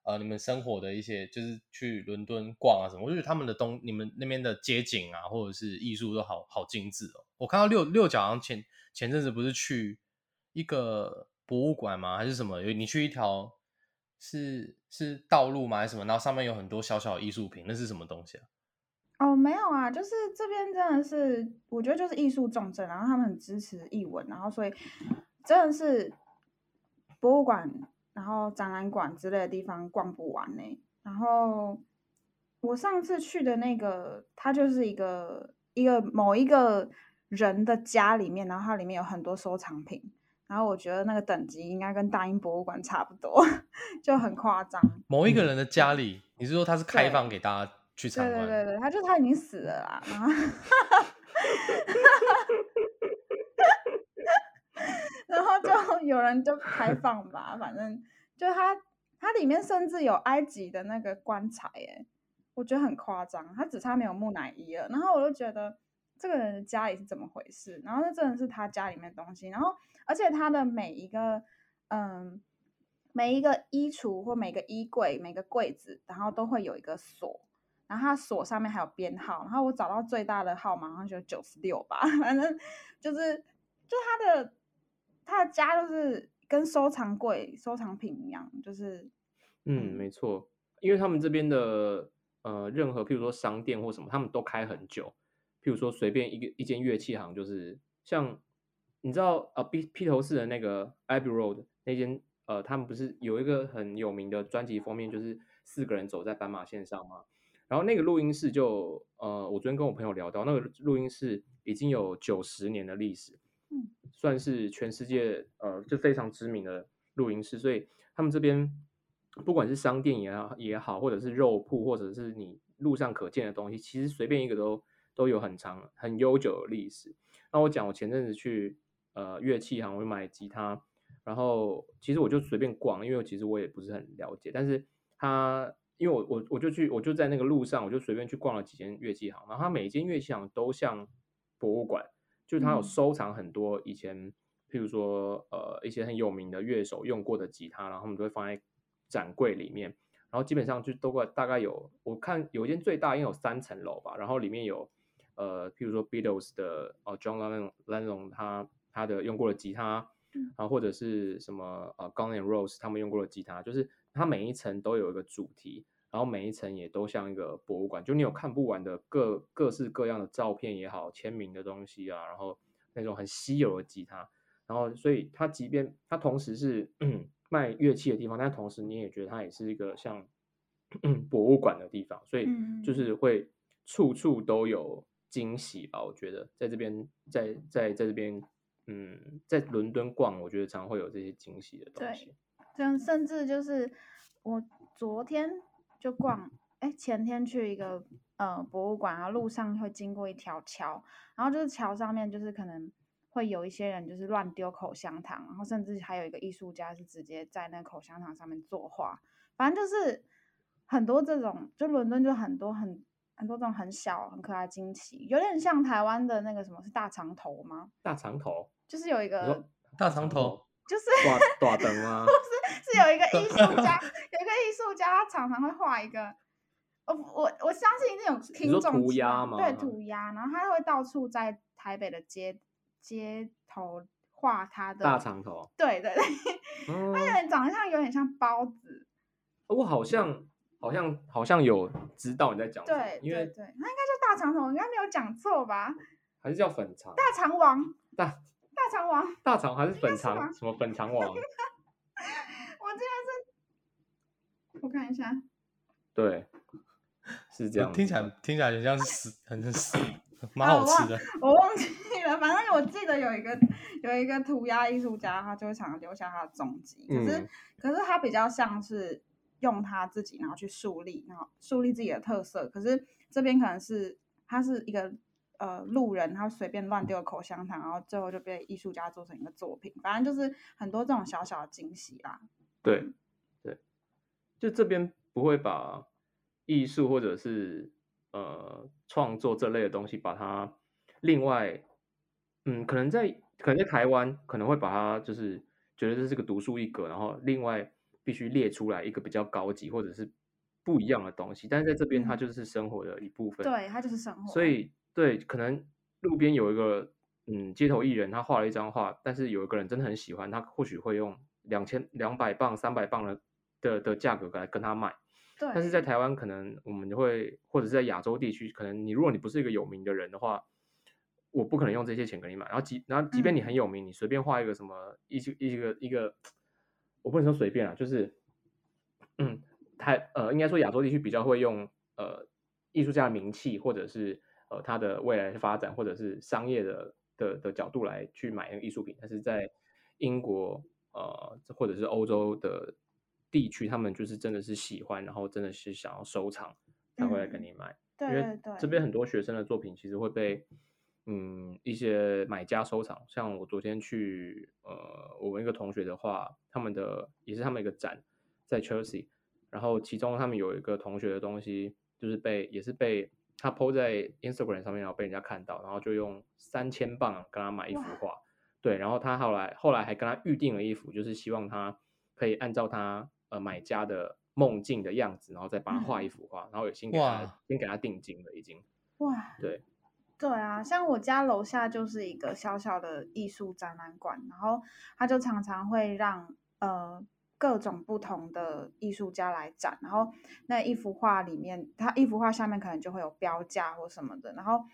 呃你们生活的一些，就是去伦敦逛啊什么，我觉得他们的东你们那边的街景啊或者是艺术都好好精致哦。我看到六六角好像前前阵子不是去一个博物馆吗？还是什么？有你去一条是是道路吗？还是什么？然后上面有很多小小的艺术品，那是什么东西啊？哦，没有啊，就是这边真的是，我觉得就是艺术重镇，然后他们很支持艺文，然后所以真的是博物馆，然后展览馆之类的地方逛不完呢、然后我上次去的那个，它就是一个一个某一个人的家里面，然后它里面有很多收藏品，然后我觉得那个等级应该跟大英博物馆差不多，[laughs] 就很夸张。嗯某一个人的家里，你是说他是开放给大家去参观？对对对对，他就他已经死了啦，然后 [laughs] 然有人就开放吧，反正就他它里面甚至有埃及的那个棺材，哎，我觉得很夸张，他只差没有木乃伊了。然后我就觉得这个人的家里是怎么回事？然后那真的是他家里面的东西，然后而且他的每一个嗯。每一个衣橱或每个衣柜、每个柜子，然后都会有一个锁，然后它锁上面还有编号，然后我找到最大的号码好像就九十六吧，[laughs] 反正就是就他的他的家就是跟收藏柜、收藏品一样，就是嗯，没错，因为他们这边的呃，任何譬如说商店或什么，他们都开很久。譬如说随便一个一间乐器行，就是像你知道呃，披披头士的那个 Abbey Road 那间呃，他们不是有一个很有名的专辑封面，就是四个人走在斑马线上吗？然后那个录音室就呃，我昨天跟我朋友聊到，那个录音室已经有九十年的历史，嗯，算是全世界呃就非常知名的录音室，所以他们这边不管是商店也好也好，或者是肉铺，或者是你路上可见的东西，其实随便一个都都有很长很悠久的历史。那我讲，我前阵子去呃乐器行，我买吉他，然后其实我就随便逛，因为其实我也不是很了解，但是他。因为我我我就去我就在那个路上，我就随便去逛了几间乐器行，然后它每一间乐器行都像博物馆，就是他有收藏很多以前，譬如说呃一些很有名的乐手用过的吉他，然后他们都会放在展柜里面，然后基本上就都大概有我看有一间最大应该有三层楼吧，然后里面有呃譬如说 Beatles 的呃 John Lennon 他他的用过的吉他，然后或者是什么呃 Guns N' Roses 他们用过的吉他，就是。它每一层都有一个主题，然后每一层也都像一个博物馆，就你有看不完的各各式各样的照片也好，签名的东西啊，然后那种很稀有的吉他，然后所以它即便它同时是 [clears throat] 卖乐器的地方，但同时你也觉得它也是一个像 [clears throat] 博物馆的地方，所以就是会处处都有惊喜吧。我觉得在这边在在在这边，嗯，在伦敦逛，我觉得常会有这些惊喜的东西。这样甚至就是我昨天就逛，哎，前天去一个呃博物馆，然后路上会经过一条桥，然后就是桥上面就是可能会有一些人就是乱丢口香糖，然后甚至还有一个艺术家是直接在那口香糖上面作画，反正就是很多这种，就伦敦就很多很很多这种很小很可爱惊奇，有点像台湾的那个什么是大长头吗？大长头就是有一个大长头，就是大灯啊。[laughs] 是有一个艺术 [laughs] 家，有一个艺术家，他常常会画一个，我我我相信那种听众涂鸦嘛，对涂鸦，然后他会到处在台北的街街头画他的大长头，对对对，[laughs] 他有点长得像有点像包子，我好像好像好像有知道你在讲，对，因为对，他应该叫大长头，应该没有讲错吧？还是叫粉肠？大肠王，大大肠王，大肠还是粉肠？什么粉肠王？[laughs] 我竟然是，我看一下，对，是这样，听起来听起来很像是很很死，蛮好吃的。我忘记了，反正我记得有一个有一个涂鸦艺术家，他就会常常留下他的踪迹。可是可是他比较像是用他自己，然后去树立，然后树立自己的特色。可是这边可能是他是一个呃路人，他随便乱丢口香糖，然后最后就被艺术家做成一个作品。反正就是很多这种小小的惊喜啦。对，就这边不会把艺术或者是呃创作这类的东西，把它另外，嗯，可能在可能在台湾可能会把它就是觉得这是个独树一格，然后另外必须列出来一个比较高级或者是不一样的东西，但是在这边它就是生活的一部分，对，它就是生活，所以对，可能路边有一个嗯街头艺人，他画了一张画，但是有一个人真的很喜欢，他或许会用。两千两百磅、三百磅的的的价格来跟他卖，对。但是在台湾，可能我们会或者是在亚洲地区，可能你如果你不是一个有名的人的话，我不可能用这些钱给你买。然后即然后即便你很有名，你随便画一个什么一一个一个，我不能说随便啊，就是嗯，台呃，应该说亚洲地区比较会用呃艺术家的名气，或者是呃他的未来的发展，或者是商业的的的角度来去买那个艺术品。但是在英国。呃，或者是欧洲的地区，他们就是真的是喜欢，然后真的是想要收藏，才会来跟你买。对对对。这边很多学生的作品其实会被嗯一些买家收藏。像我昨天去呃我们一个同学的话，他们的也是他们一个展在 Chelsea，然后其中他们有一个同学的东西就是被也是被他 PO 在 Instagram 上面，然后被人家看到，然后就用三千磅跟他买一幅画。对，然后他后来后来还跟他预定了一幅，就是希望他可以按照他呃买家的梦境的样子，然后再帮他画一幅画，然后有先给他先给他定金了，已经。哇，对，对啊，像我家楼下就是一个小小的艺术展览馆，然后他就常常会让呃各种不同的艺术家来展，然后那一幅画里面，它一幅画下面可能就会有标价或什么的。然后，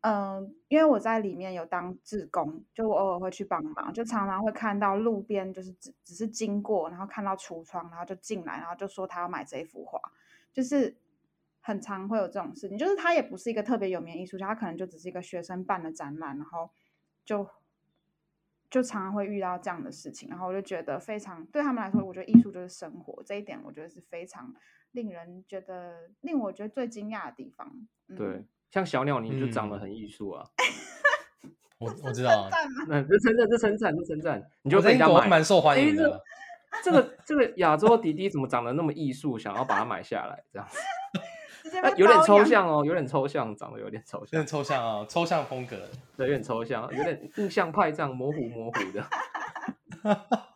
嗯，因为我在里面有当志工，就我偶尔会去帮忙，就常常会看到路边就是只只是经过，然后看到橱窗，然后就进来，然后就说他要买这一幅画，就是很常会有这种事情。就是他也不是一个特别有名艺术家，他可能就只是一个学生办的展览，然后就。就常常会遇到这样的事情，然后我就觉得非常对他们来说，我觉得艺术就是生活这一点，我觉得是非常令人觉得令我觉得最惊讶的地方。对，像小鸟，你就长得很艺术啊。[laughs] 我 [laughs] 我知道，那这称赞，这称赞，这称赞，你就人家买，蛮受欢迎的。这个这个亚洲弟弟怎么长得那么艺术？想要把它买下来，这样子。有点抽象哦，有点抽象，长得有点抽象，有点抽象啊，抽象风格，对，有点抽象，有点印象派这样模糊模糊的。[laughs]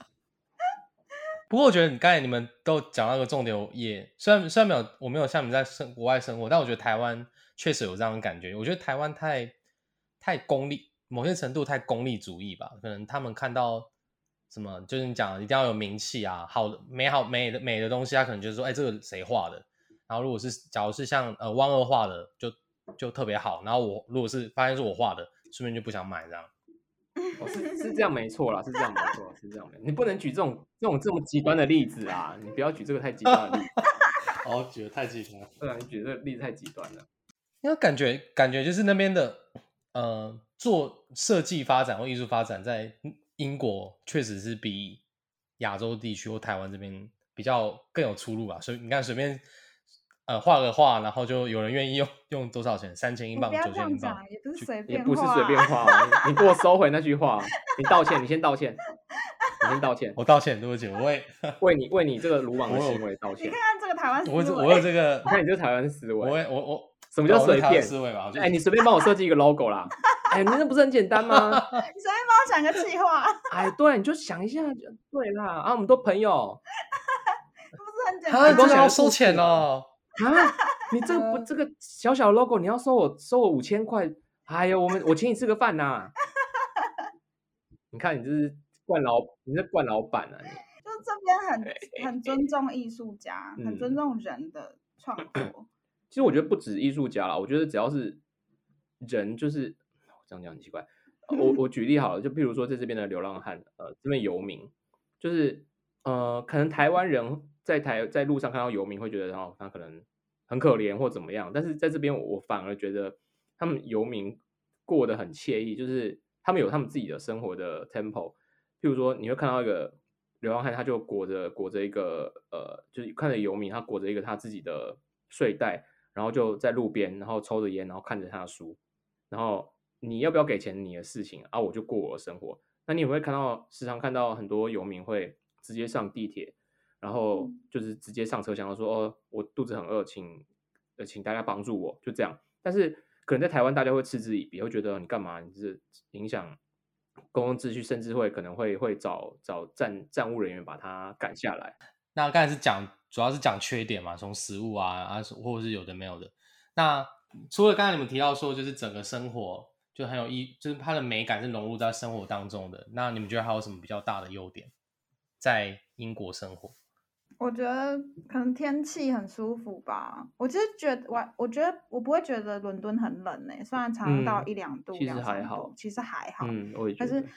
不过我觉得你刚才你们都讲到一个重点，也虽然虽然没有我没有像你们在生国外生活，但我觉得台湾确实有这样的感觉。我觉得台湾太太功利，某些程度太功利主义吧。可能他们看到什么，就是你讲一定要有名气啊，好美好美的美的东西，他可能就是说，哎，这个谁画的？然后如果是假如是像呃汪二画的，就就特别好。然后我如果是发现是我画的，顺便就不想买这样。哦，是是这样 [laughs] 没错啦，是这样没错，是这样没。你不能举这种这种这么极端的例子啊！你不要举这个太极端的例子。[laughs] 哦，举的太极端。对啊，你举这个例子太极端了。因为感觉感觉就是那边的呃做设计发展或艺术发展，在英国确实是比亚洲地区或台湾这边比较更有出路吧。所以你看随便。呃，画个画，然后就有人愿意用用多少钱？三千英镑、九千英镑，也不是随便，也不是随便画。你给我收回那句话，你道歉，你先道歉，[laughs] 你先道歉。我道歉，对不起，我为为你为你这个鲁莽的行为道 [laughs] 歉。你看看这个台湾思维，我我有这个，你看你这个台湾思维，我我我什么叫随便思维吧？哎，你随便帮我设计一个 logo 啦，[laughs] 哎，那不是很简单吗？你随便帮我想个计划，哎，对，你就想一下就，对啦，啊，我们都朋友，不是很简单，都想要收钱哦。啊，[laughs] 你这个不这个小小 logo，你要收我收我五千块？哎呀，我们我请你吃个饭呐！[laughs] 你看你这是惯老，你是惯老板啊！你 [laughs] 就这边很很尊重艺术家，很尊重人的创 [clears throat] 作。其实我觉得不止艺术家啦，我觉得只要是人，就是这样讲很奇怪。我我举例好了，就譬如说在这边的流浪汉，呃，这边游民，就是呃，可能台湾人。在台在路上看到游民会觉得哦，他可能很可怜或怎么样，但是在这边我反而觉得他们游民过得很惬意，就是他们有他们自己的生活的 tempo。譬如说，你会看到一个流浪汉，他就裹着裹着一个呃，就是看着游民，他裹着一个他自己的睡袋，然后就在路边，然后抽着烟，然后看着他的书，然后你要不要给钱你的事情啊，我就过我的生活。那你也会看到时常看到很多游民会直接上地铁。然后就是直接上车厢说：“哦，我肚子很饿，请呃，请大家帮助我。”就这样。但是可能在台湾，大家会嗤之以鼻，会觉得你干嘛？你是影响公共秩序，甚至会可能会会找找站站务人员把他赶下来。那刚才是讲，主要是讲缺点嘛，从食物啊啊，或者是有的没有的。那除了刚才你们提到说，就是整个生活就很有意，就是它的美感是融入在生活当中的。那你们觉得还有什么比较大的优点，在英国生活？我觉得可能天气很舒服吧。我其实觉得我，我觉得我不会觉得伦敦很冷呢。虽然常常到一两度，其实还好，其实还好。嗯，我也觉得。但是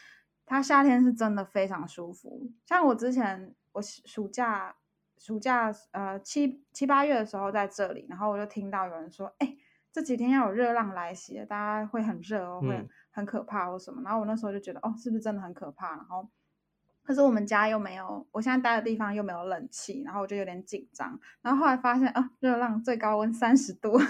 它夏天是真的非常舒服。像我之前，我暑假暑假呃七七八月的时候在这里，然后我就听到有人说，哎，这几天要有热浪来袭，大家会很热哦，会很可怕或什么。然后我那时候就觉得，哦，是不是真的很可怕？然后。可是我们家又没有，我现在待的地方又没有冷气，然后我就有点紧张。然后后来发现啊，热浪最高温三十度，[laughs]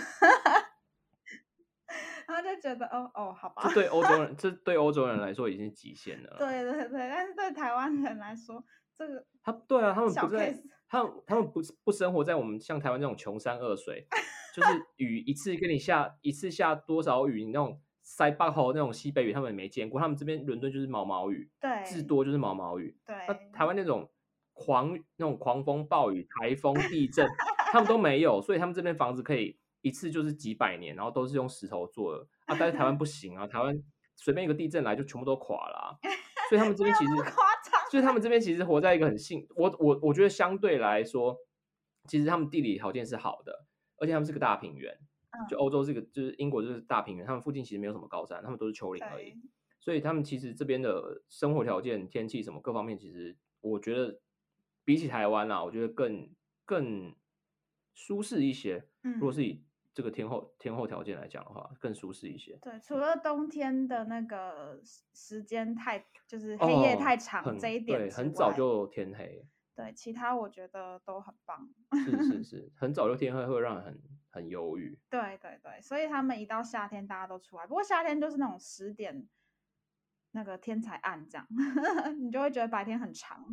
然后就觉得哦哦，好吧。这对欧洲人，这对欧洲人来说已经极限了。对对对，但是对台湾人来说，这个他对啊，他们不在，[laughs] 他们他们不不生活在我们像台湾这种穷山恶水，[laughs] 就是雨一次给你下一次下多少雨，你那种。塞巴号那种西北雨，他们也没见过。他们这边伦敦就是毛毛雨，对，至多就是毛毛雨。对，那台湾那种狂那种狂风暴雨、台风、地震，他们都没有，所以他们这边房子可以一次就是几百年，然后都是用石头做的啊。但是台湾不行啊，台湾随便一个地震来就全部都垮了，所以他们这边其实，所以他们这边其实活在一个很幸，我我我觉得相对来说，其实他们地理条件是好的，而且他们是个大平原。嗯就欧洲这个就是英国就是大平原，他们附近其实没有什么高山，他们都是丘陵而已。所以他们其实这边的生活条件、天气什么各方面，其实我觉得比起台湾啊，我觉得更更舒适一些。嗯如果嗯是以这个天候天候条件来讲的话，更舒适一些。对，除了冬天的那个时时间太就是黑夜哦太长很这一点对，很早就天黑，对其他我觉得都很棒。是是 [laughs] 是，很早就天黑会让人很很忧郁。对对对，所以他们一到夏天大家都出来，不过夏天就是那种十点那个天才暗这样，[laughs] 你就会觉得白天很长。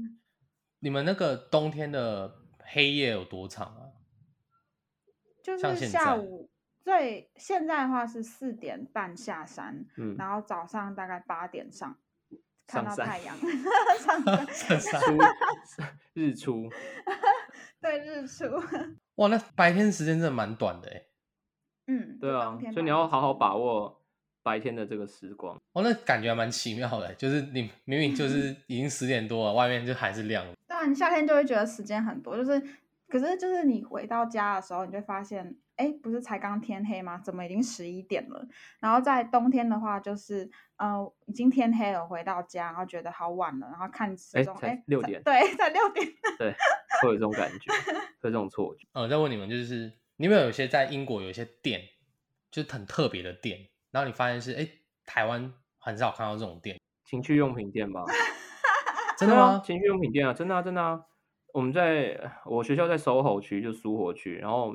你们那个冬天的黑夜有多长啊？就是下午最现在的话是四点半下山，嗯，然后早上大概八点上看到太阳 [laughs] 上山日出，对日出，[laughs] 哇，那白天时间真的蛮短的哎。嗯，对啊所以你要好好把握白天的这个时光。哦，那感觉还蛮奇妙的，就是你明明就是 [laughs] 已经十点多了，外面就还是亮的。对啊，你夏天就会觉得时间很多，就是，可是就是你回到家的时候，你就会发现，哎，不是才刚天黑吗？怎么已经十一点了？然后在冬天的话，就是，呃，已经天黑了，回到家，然后觉得好晚了，然后看时钟，哎，六点对，才六点。对，会有这种感觉，[laughs] 会有这种错觉。呃，再问你们，就是你们有一些在英国有一些店，就是很特别的店，然后你发现是哎，台湾很少看到这种店，情趣用品店吧？[laughs] 真的啊吗？情趣用品店啊，真的啊，真的啊。我们在我学校在 SOHO 区，就苏活区，然后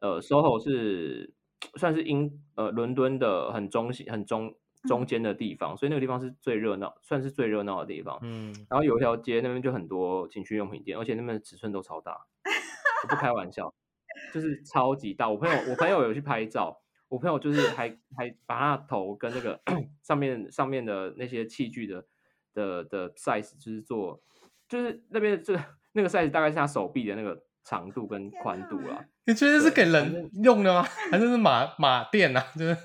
呃，SOHO 是 [tsk] 算是英呃伦敦的很中心、很中中间的地方，所以那个地方是最热闹，算是最热闹的地方。嗯，然后有一条街那边就很多情趣用品店，而且那边的尺寸都超大，我不开玩笑，就是超级大。我朋友我朋友有去拍照，我朋友就是还还把他的头跟那个 [coughs] 上面上面的那些器具的的的 size 就是做，就是那边的这个那个 size 大概是他手臂的那个长度跟天宽度哪啦，你觉得是给人用的吗？[laughs] 还是是马马店啊？[laughs] 就是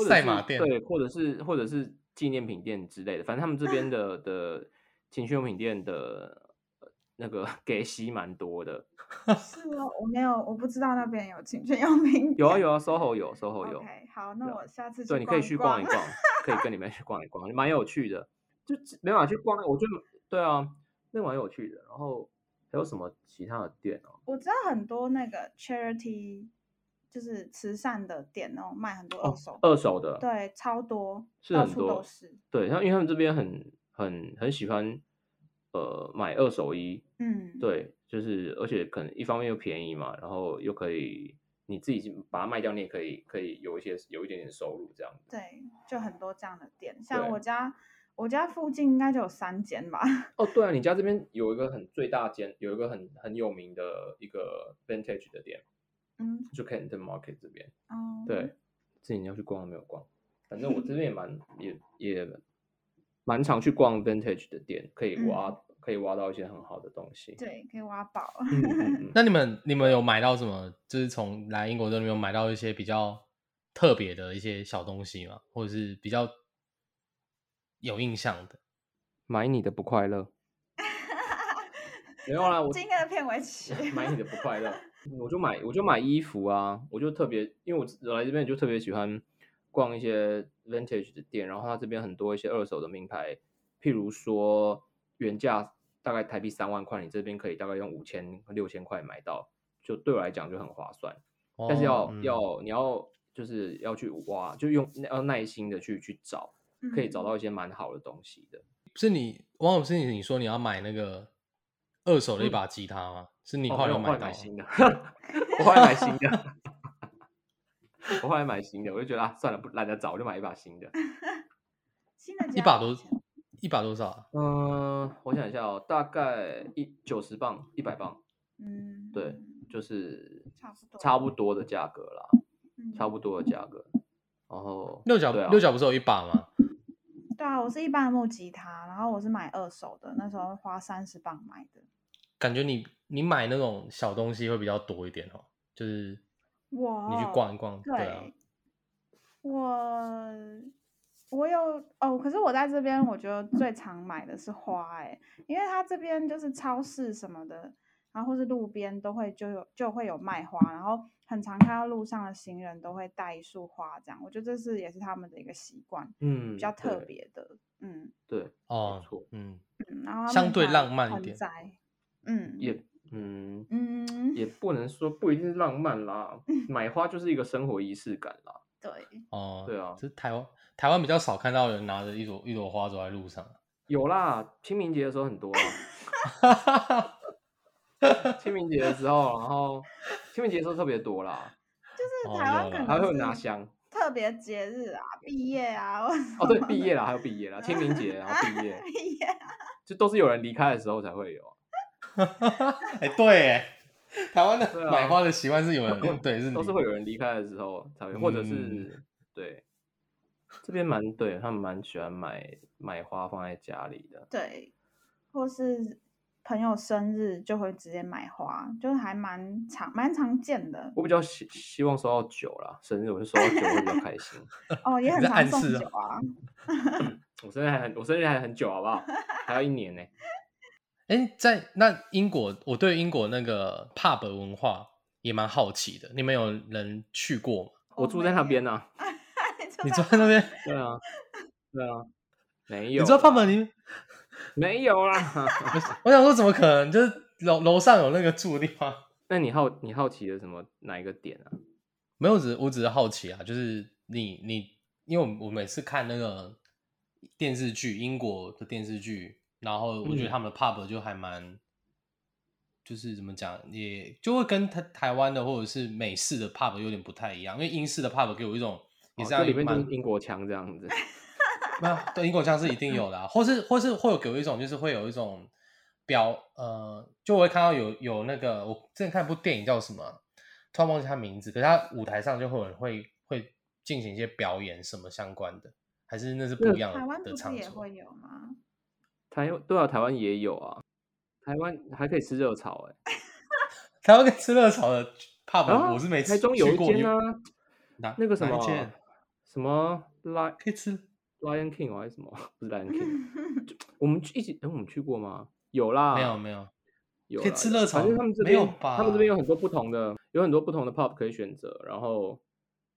或者是赛马店？对，或者是或者是纪念品店之类的，反正他们这边的的情趣用品店的呃那个给息蛮多的。[laughs] 是哦，我没有，我不知道那边有情趣用品。有啊有啊，SOHO 有，SOHO 有。OK，好，那我下次对，你可以去去逛一逛，[laughs] 可以跟你们去逛一逛，蛮有趣的。就没办法去逛，我觉得对啊，那蛮有趣的。然后还有什么其他的店哦？我知道很多那个 charity，就是慈善的店哦，卖很多哦二手，二手的，对，超多，是很到处都多是。对，然后因为他们这边很很很喜欢呃买二手衣，嗯，对，就是而且可能一方面又便宜嘛，然后又可以你自己把它卖掉，你也可以可以有一些有一点点收入这样子。对，就很多这样的店，像我家，我家附近应该就有三间吧。[laughs] 哦，对啊，你家这边有一个很最大间，有一个很很有名的一个 vintage 的店，嗯，就 Canton Market 这边。哦，对，之前你要去逛没有逛？反正我这边也蛮也也蛮常去逛 vintage 的店，可以挖、可以挖到一些很好的东西。对，可以挖宝。嗯嗯嗯，[laughs] 那你们你们有买到什么？就是从来英国之后，你们有买到一些比较特别的一些小东西吗？或者是比较有印象的？买你的不快乐。[laughs] 没有啦，我今天的片尾曲 [laughs] 买你的不快乐，我就买我就买衣服啊，我就特别，因为我来这边就特别喜欢逛一些 vintage 的店，然后它这边很多一些二手的名牌，譬如说原价大概台币三万块，你这边可以大概用五千六千块买到，就对我来讲就很划算。但是要、要你要就是要去挖，就用要耐心的去去找，可以找嗯到一些蛮好的东西的。是你王老师，你你说你要买那个二手的一把吉他吗？是你哦后来没有我后来有到吗？买新的，[laughs] 我后来买新的，我后来买新的，我就觉得啊，算了，不懒得找，我就买一把新的。[laughs] 新的一把多一把多少啊？嗯，我想一下哦，大概一九十磅，一百磅，嗯，对，就是差不多差不多的价格啦，嗯差不多的价格。然后六角、对啊六角不是有一把吗？[laughs] 对啊，我是一般的木吉他，然后我是买二手的，那时候花三十磅买的。感觉你你买那种小东西会比较多一点哦，就是我你去逛一逛，对啊，我我有哦，可是我在这边，我觉得最常买的是花哎，因为它这边就是超市什么的，然后或是路边都会就有就会有卖花，然后很常看到路上的行人都会带一束花，这样，我觉得这是也是他们的一个习惯，嗯，比较特对。别的，嗯。对，哦嗯，嗯，然后相对还浪漫一点。嗯。也嗯嗯，也不能说不一定是浪漫啦，[laughs] 买花就是一个生活仪式感啦。对，哦，对啊这台湾台湾比较少看到人拿着一朵一朵花走在路上。有啦，清明节的时候很多啊。[laughs] 清明节的时候，然后清明节的时候特别多啦，就是台湾可能还会有拿香。特别节日啊，毕业啊，哦，对毕业啦，还有毕业啦，清明节然后毕业，[laughs] 毕业啊，就都是有人离开的时候才会有。哎、对，哎，台湾的买花的习惯是有人对是都是会有人离开的时候才会，或者是、嗯对，这边蛮对他们蛮喜欢买买花放在家里的。对，或是朋友生日就会直接买花，就是还蛮常蛮常见的我比较希希望收到酒啦，生日我就收到酒会比较开心。[laughs] 哦，也很常送暗示啊。[laughs] 我生日还很我生日还很久好不好？还要一年呢、哎、在那英国，我对英国那个 pub 文化也蛮好奇的。你们有人去过吗？[laughs] 我住在那边呢、啊。[laughs] 你住在那边，[laughs] 对啊，对啊，没有你。知道 pub 里面？没有啦。我想说，怎么可能？就是楼楼上有那个住的地方。那你好，你好奇的什么哪一个点啊？没有，只我只是好奇啊，就是你你，因为我我每次看那个电视剧，英国的电视剧，然后我觉得嗯他们的 pub 就还蛮，就是怎么讲，也就会跟台台湾的或者是美式的 pub 有点不太一样，因为英式的 pub 给我一种也是哦这里面都是英国腔这样子。[laughs] 那对英国腔是一定有的、啊，或是或是会有给我一种就是会有一种表呃，就我会看到有有那个我之前看一部电影叫什么啊，突然忘记他名字，可是他舞台上就会有人会会进行一些表演什么相关的，还是那是不一样台湾不是的场所。也会有吗？台对啊，台湾也有啊。台湾还可以吃热炒哎、[laughs] 台湾可以吃热炒的 [laughs] pub、啊我是没吃台中有过一间啊，那个什么什么 Lion 可以吃 Lion King 哦还是什么？[laughs] 不是 Lion King，我们去一起，哎、我们去过吗？有啦，没有没有，有可以吃热炒反正他们这边他们这吧边有很多不同的，有很多不同的 pub 可以选择，然后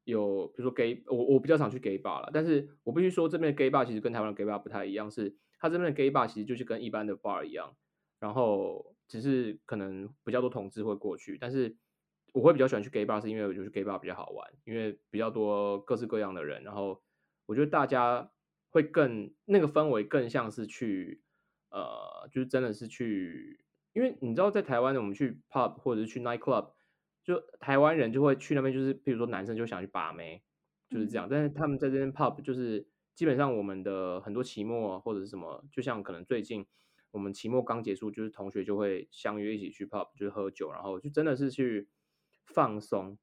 有比如说 gay，我我比较常去 gay bar 了，但是我必须说这边的 gay bar 其实跟台湾的 gay bar 不太一样，是它这边的 gay bar 其实就是跟一般的 bar 一样，然后只是可能比较多同志会过去，但是我会比较喜欢去 gay bar 是因为我觉得 gay bar 比较好玩，因为比较多各式各样的人，然后我觉得大家会更那个氛围更像是去呃，就是真的是去，因为你知道在台湾我们去 pub 或者是去 night club，就台湾人就会去那边，就是比如说男生就想去把妹，就是这样。但是他们在这边 pub 就是基本上我们的很多期末或者是什么，就像可能最近我们期末刚结束，就是同学就会相约一起去 pub，就是喝酒，然后就真的是去放松。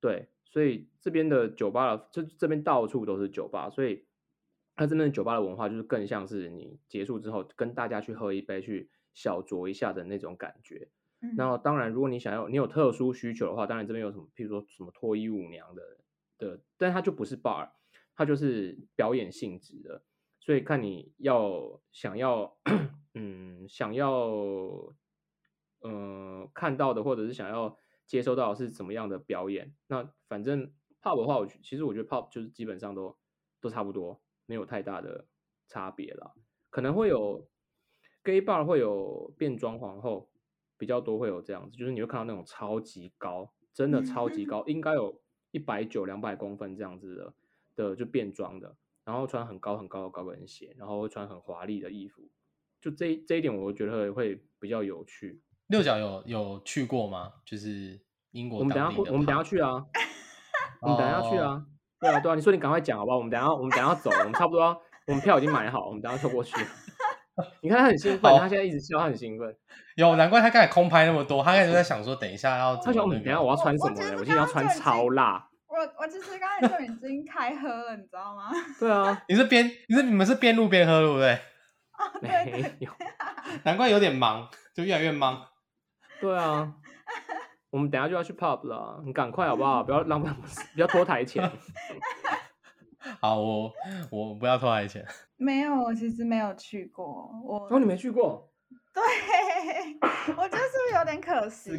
对，所以这边的酒吧的，就这边到处都是酒吧，所以它这边的酒吧的文化就是更像是你结束之后跟大家去喝一杯，去小酌一下的那种感觉。然后当然，如果你想要你有特殊需求的话，当然这边有什么，譬如说什么脱衣舞娘的的，但它就不是 bar，它就是表演性质的，所以看你要想要，嗯，想要，嗯、看到的或者是想要接收到的是怎么样的表演。那反正 pop 的话，我其实我觉得 pop 就是基本上都都差不多，没有太大的差别了。可能会有 gay bar 会有变装皇后比较多，会有这样子，就是你会看到那种超级高，真的超级高，[laughs] 应该有一百九、两百公分这样子的的就变装的，然后穿很高很高的高跟鞋，然后会穿很华丽的衣服，就这一这一点我觉得会会比较有趣。六角有有去过吗？就是英国我们等下我们等下去啊，我们等下去哦啊，对啊对啊，你说你赶快讲好不好？我们等下我们等下走，我们差不多要，我们票已经买好，我们等下就过去。[laughs] 你看他很兴奋，他现在一直笑，他很兴奋。有，难怪他刚才空拍那么多，他刚才就在想说，等一下要他。想我们等一下我要穿什么呢？我今天要穿超辣。我我其实刚才就已经开喝了，你知道吗？[laughs] 对啊，你是边你是你们是边录边喝对不对？哦，对没对，有。[laughs] 难怪有点忙，就越来越忙。对啊，我们等下就要去 pub 了，你赶快好不好？不要浪费，不要拖台前。[laughs] 好，我我不要拖他的钱。没有，我其实没有去过。我哦，你没去过？[laughs] 对，我觉得是不是有点可惜？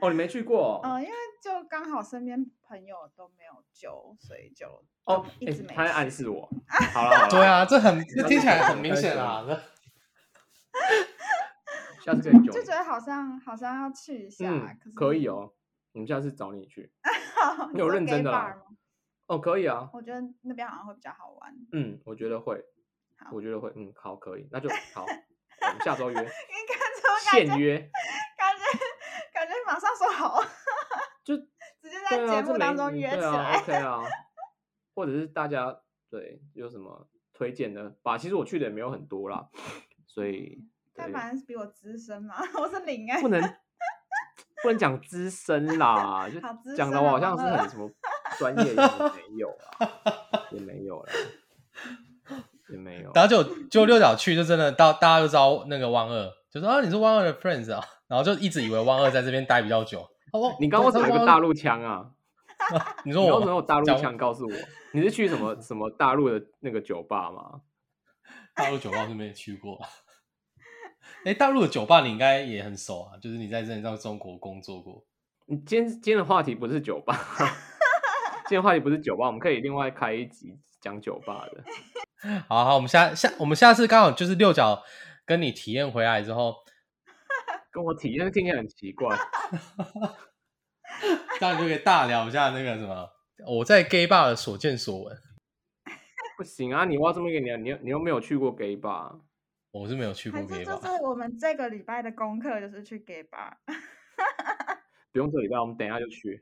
哦，你没去过？嗯，因为就刚好身边朋友都没有揪，所以就哦，一直没他在暗示我。好了好了，[laughs] 对啊，这很这听起来很明显啊。这下次可以揪。就觉得好像好像要去一下，嗯可，可以哦。我们下次找你去。[laughs] 你有说认真的吗？哦，可以啊。我觉得那边好像会比较好玩。嗯，我觉得会。我觉得会。嗯，好，可以，那就好。我们下周约，你看这感觉现约。感觉感觉马上说好，就 [laughs] 直接在节目当中约起嗯对啊来。，OK 啊。[laughs] 或者是大家对有什么推荐的吧？其实我去的也没有很多啦，所以但对反正是比我资深嘛，我是零哎、不能不能讲资深啦，就讲的我好像是很什么专业，也没有啊，[laughs] 也没有啦，也没有。然后就就六角去，就真的到大家都知道那个汪二，就说啊你是汪二的 friends 啊，然后就一直以为汪二在这边待比较久。哦，你刚刚为什么有个大陆腔啊？[laughs] 你说我你为什么有大陆讲腔？告诉我，你是去什么什么大陆的那个酒吧吗？大陆酒吧是没有去过。哎，大陆的酒吧你应该也很熟啊，就是你在这里在中国工作过。你今天今天的话题不是酒吧，[laughs] 今天话题不是酒吧，我们可以另外开一集讲酒吧的。[laughs] 好好，我们下下我们下次刚好就是六角跟你体验回来之后，[laughs] 跟我体验听起来很奇怪，[laughs] 这样就可以大聊一下那个什么我在 gay bar 的所见所闻。不行啊！你挖这么一个你你你又没有去过 gay bar，我是没有去过 gay 是就 bar，是我们这个礼拜的功课就是去 gay bar。不用这礼拜，我们等一下就去。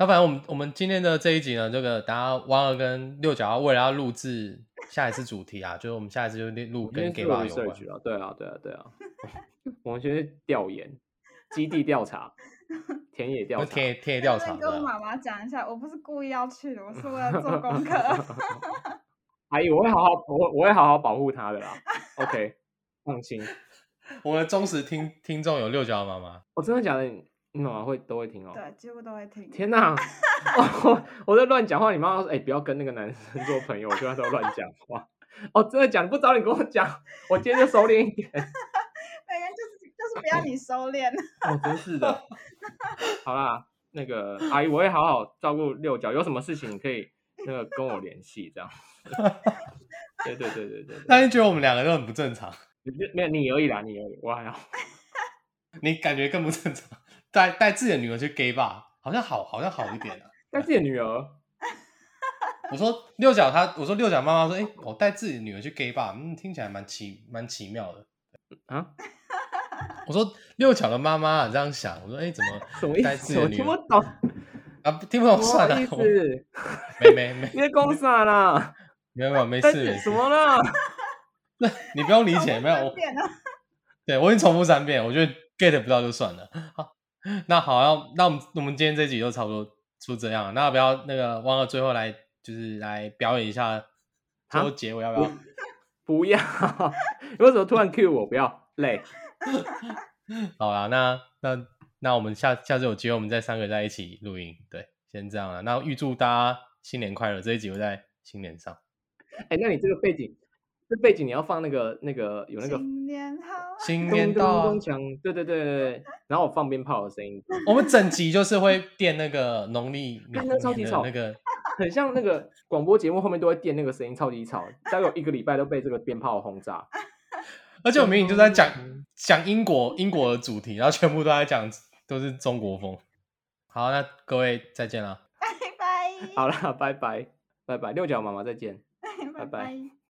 那反正我们我们今天的这一集呢，这个大家汪二跟六角为了要录制下一次主题啊，[laughs] 就是我们下一次就录跟今 gay 天 bar 做有关。啊，对啊，对啊，对啊。我们先去调研，基地调查，[laughs] 田野调查。田野田野调查跟妈妈讲一下，我不是故意要去的，我是为了做功课。[laughs] 阿姨，我会好好，我会我会好好保护她的啦。OK，放心。我们的忠实听听众有六角的妈妈，我、真的假的？你妈妈会都会听哦。对，几乎都会听。天哪！我我在乱讲话，你妈妈说：“哎、不要跟那个男生做朋友。”我觉得他都乱讲话。哦，真的讲？不早点跟我讲，我今天就收敛一点。[laughs] 每个人就是就是不要你收敛。[laughs] 哦，真是的。[laughs] 好啦，那个阿姨，我会好好照顾六角，有什么事情你可以那个跟我联系，这样。对对对对对对，那你觉得我们两个都很不正常，你就没有你而已啦，你而已，我还好。你感觉更不正常，带带自己的女儿去 gay bar，好像好好像好一点啊。[laughs] 带自己的女儿，[laughs] 我说六角他，我说六角妈妈说，哎、我带自己的女儿去 gay bar，嗯，听起来蛮奇蛮奇妙的。啊，我说六角的妈妈啊这样想，我说，哎、怎么什么意思？我带自己的女儿听不懂，啊？不听不懂什算了，么意我思？没没没你在公啥啦？[laughs] 没有没有没事没事什，么啦？你不用理解，没有我，变了。对我已经重复三遍，我觉得 get 不到就算了。好，[laughs] 那好，那那我们我们今天这集就差不多就这样了，那要不要那个忘了最后来就是来表演一下，最后结尾要不要？[laughs] 不要！你 [laughs] 为什么突然 cue 我？不要累。好啦，那那那我们下下次有机会，我们再三个在一起录音。对，先这样了。那预祝大家新年快乐！这一集会在新年上。哎、那你这个背景，这背景你要放那个那个有那个新年好，新年到对对对对对，然后我放鞭炮的声音，我们整集就是会垫那个农历 [laughs] 那超级吵的那个，很像那个广播节目后面都会垫那个声音，超级吵，大概有一个礼拜都被这个鞭炮轰炸。[laughs] 而且我明明就在讲嗯讲英国英国的主题，然后全部都在讲都是中国风。好，那各位再见了。拜拜。好啦，拜拜拜拜，六角妈妈再见。拜 [laughs] 拜拜拜。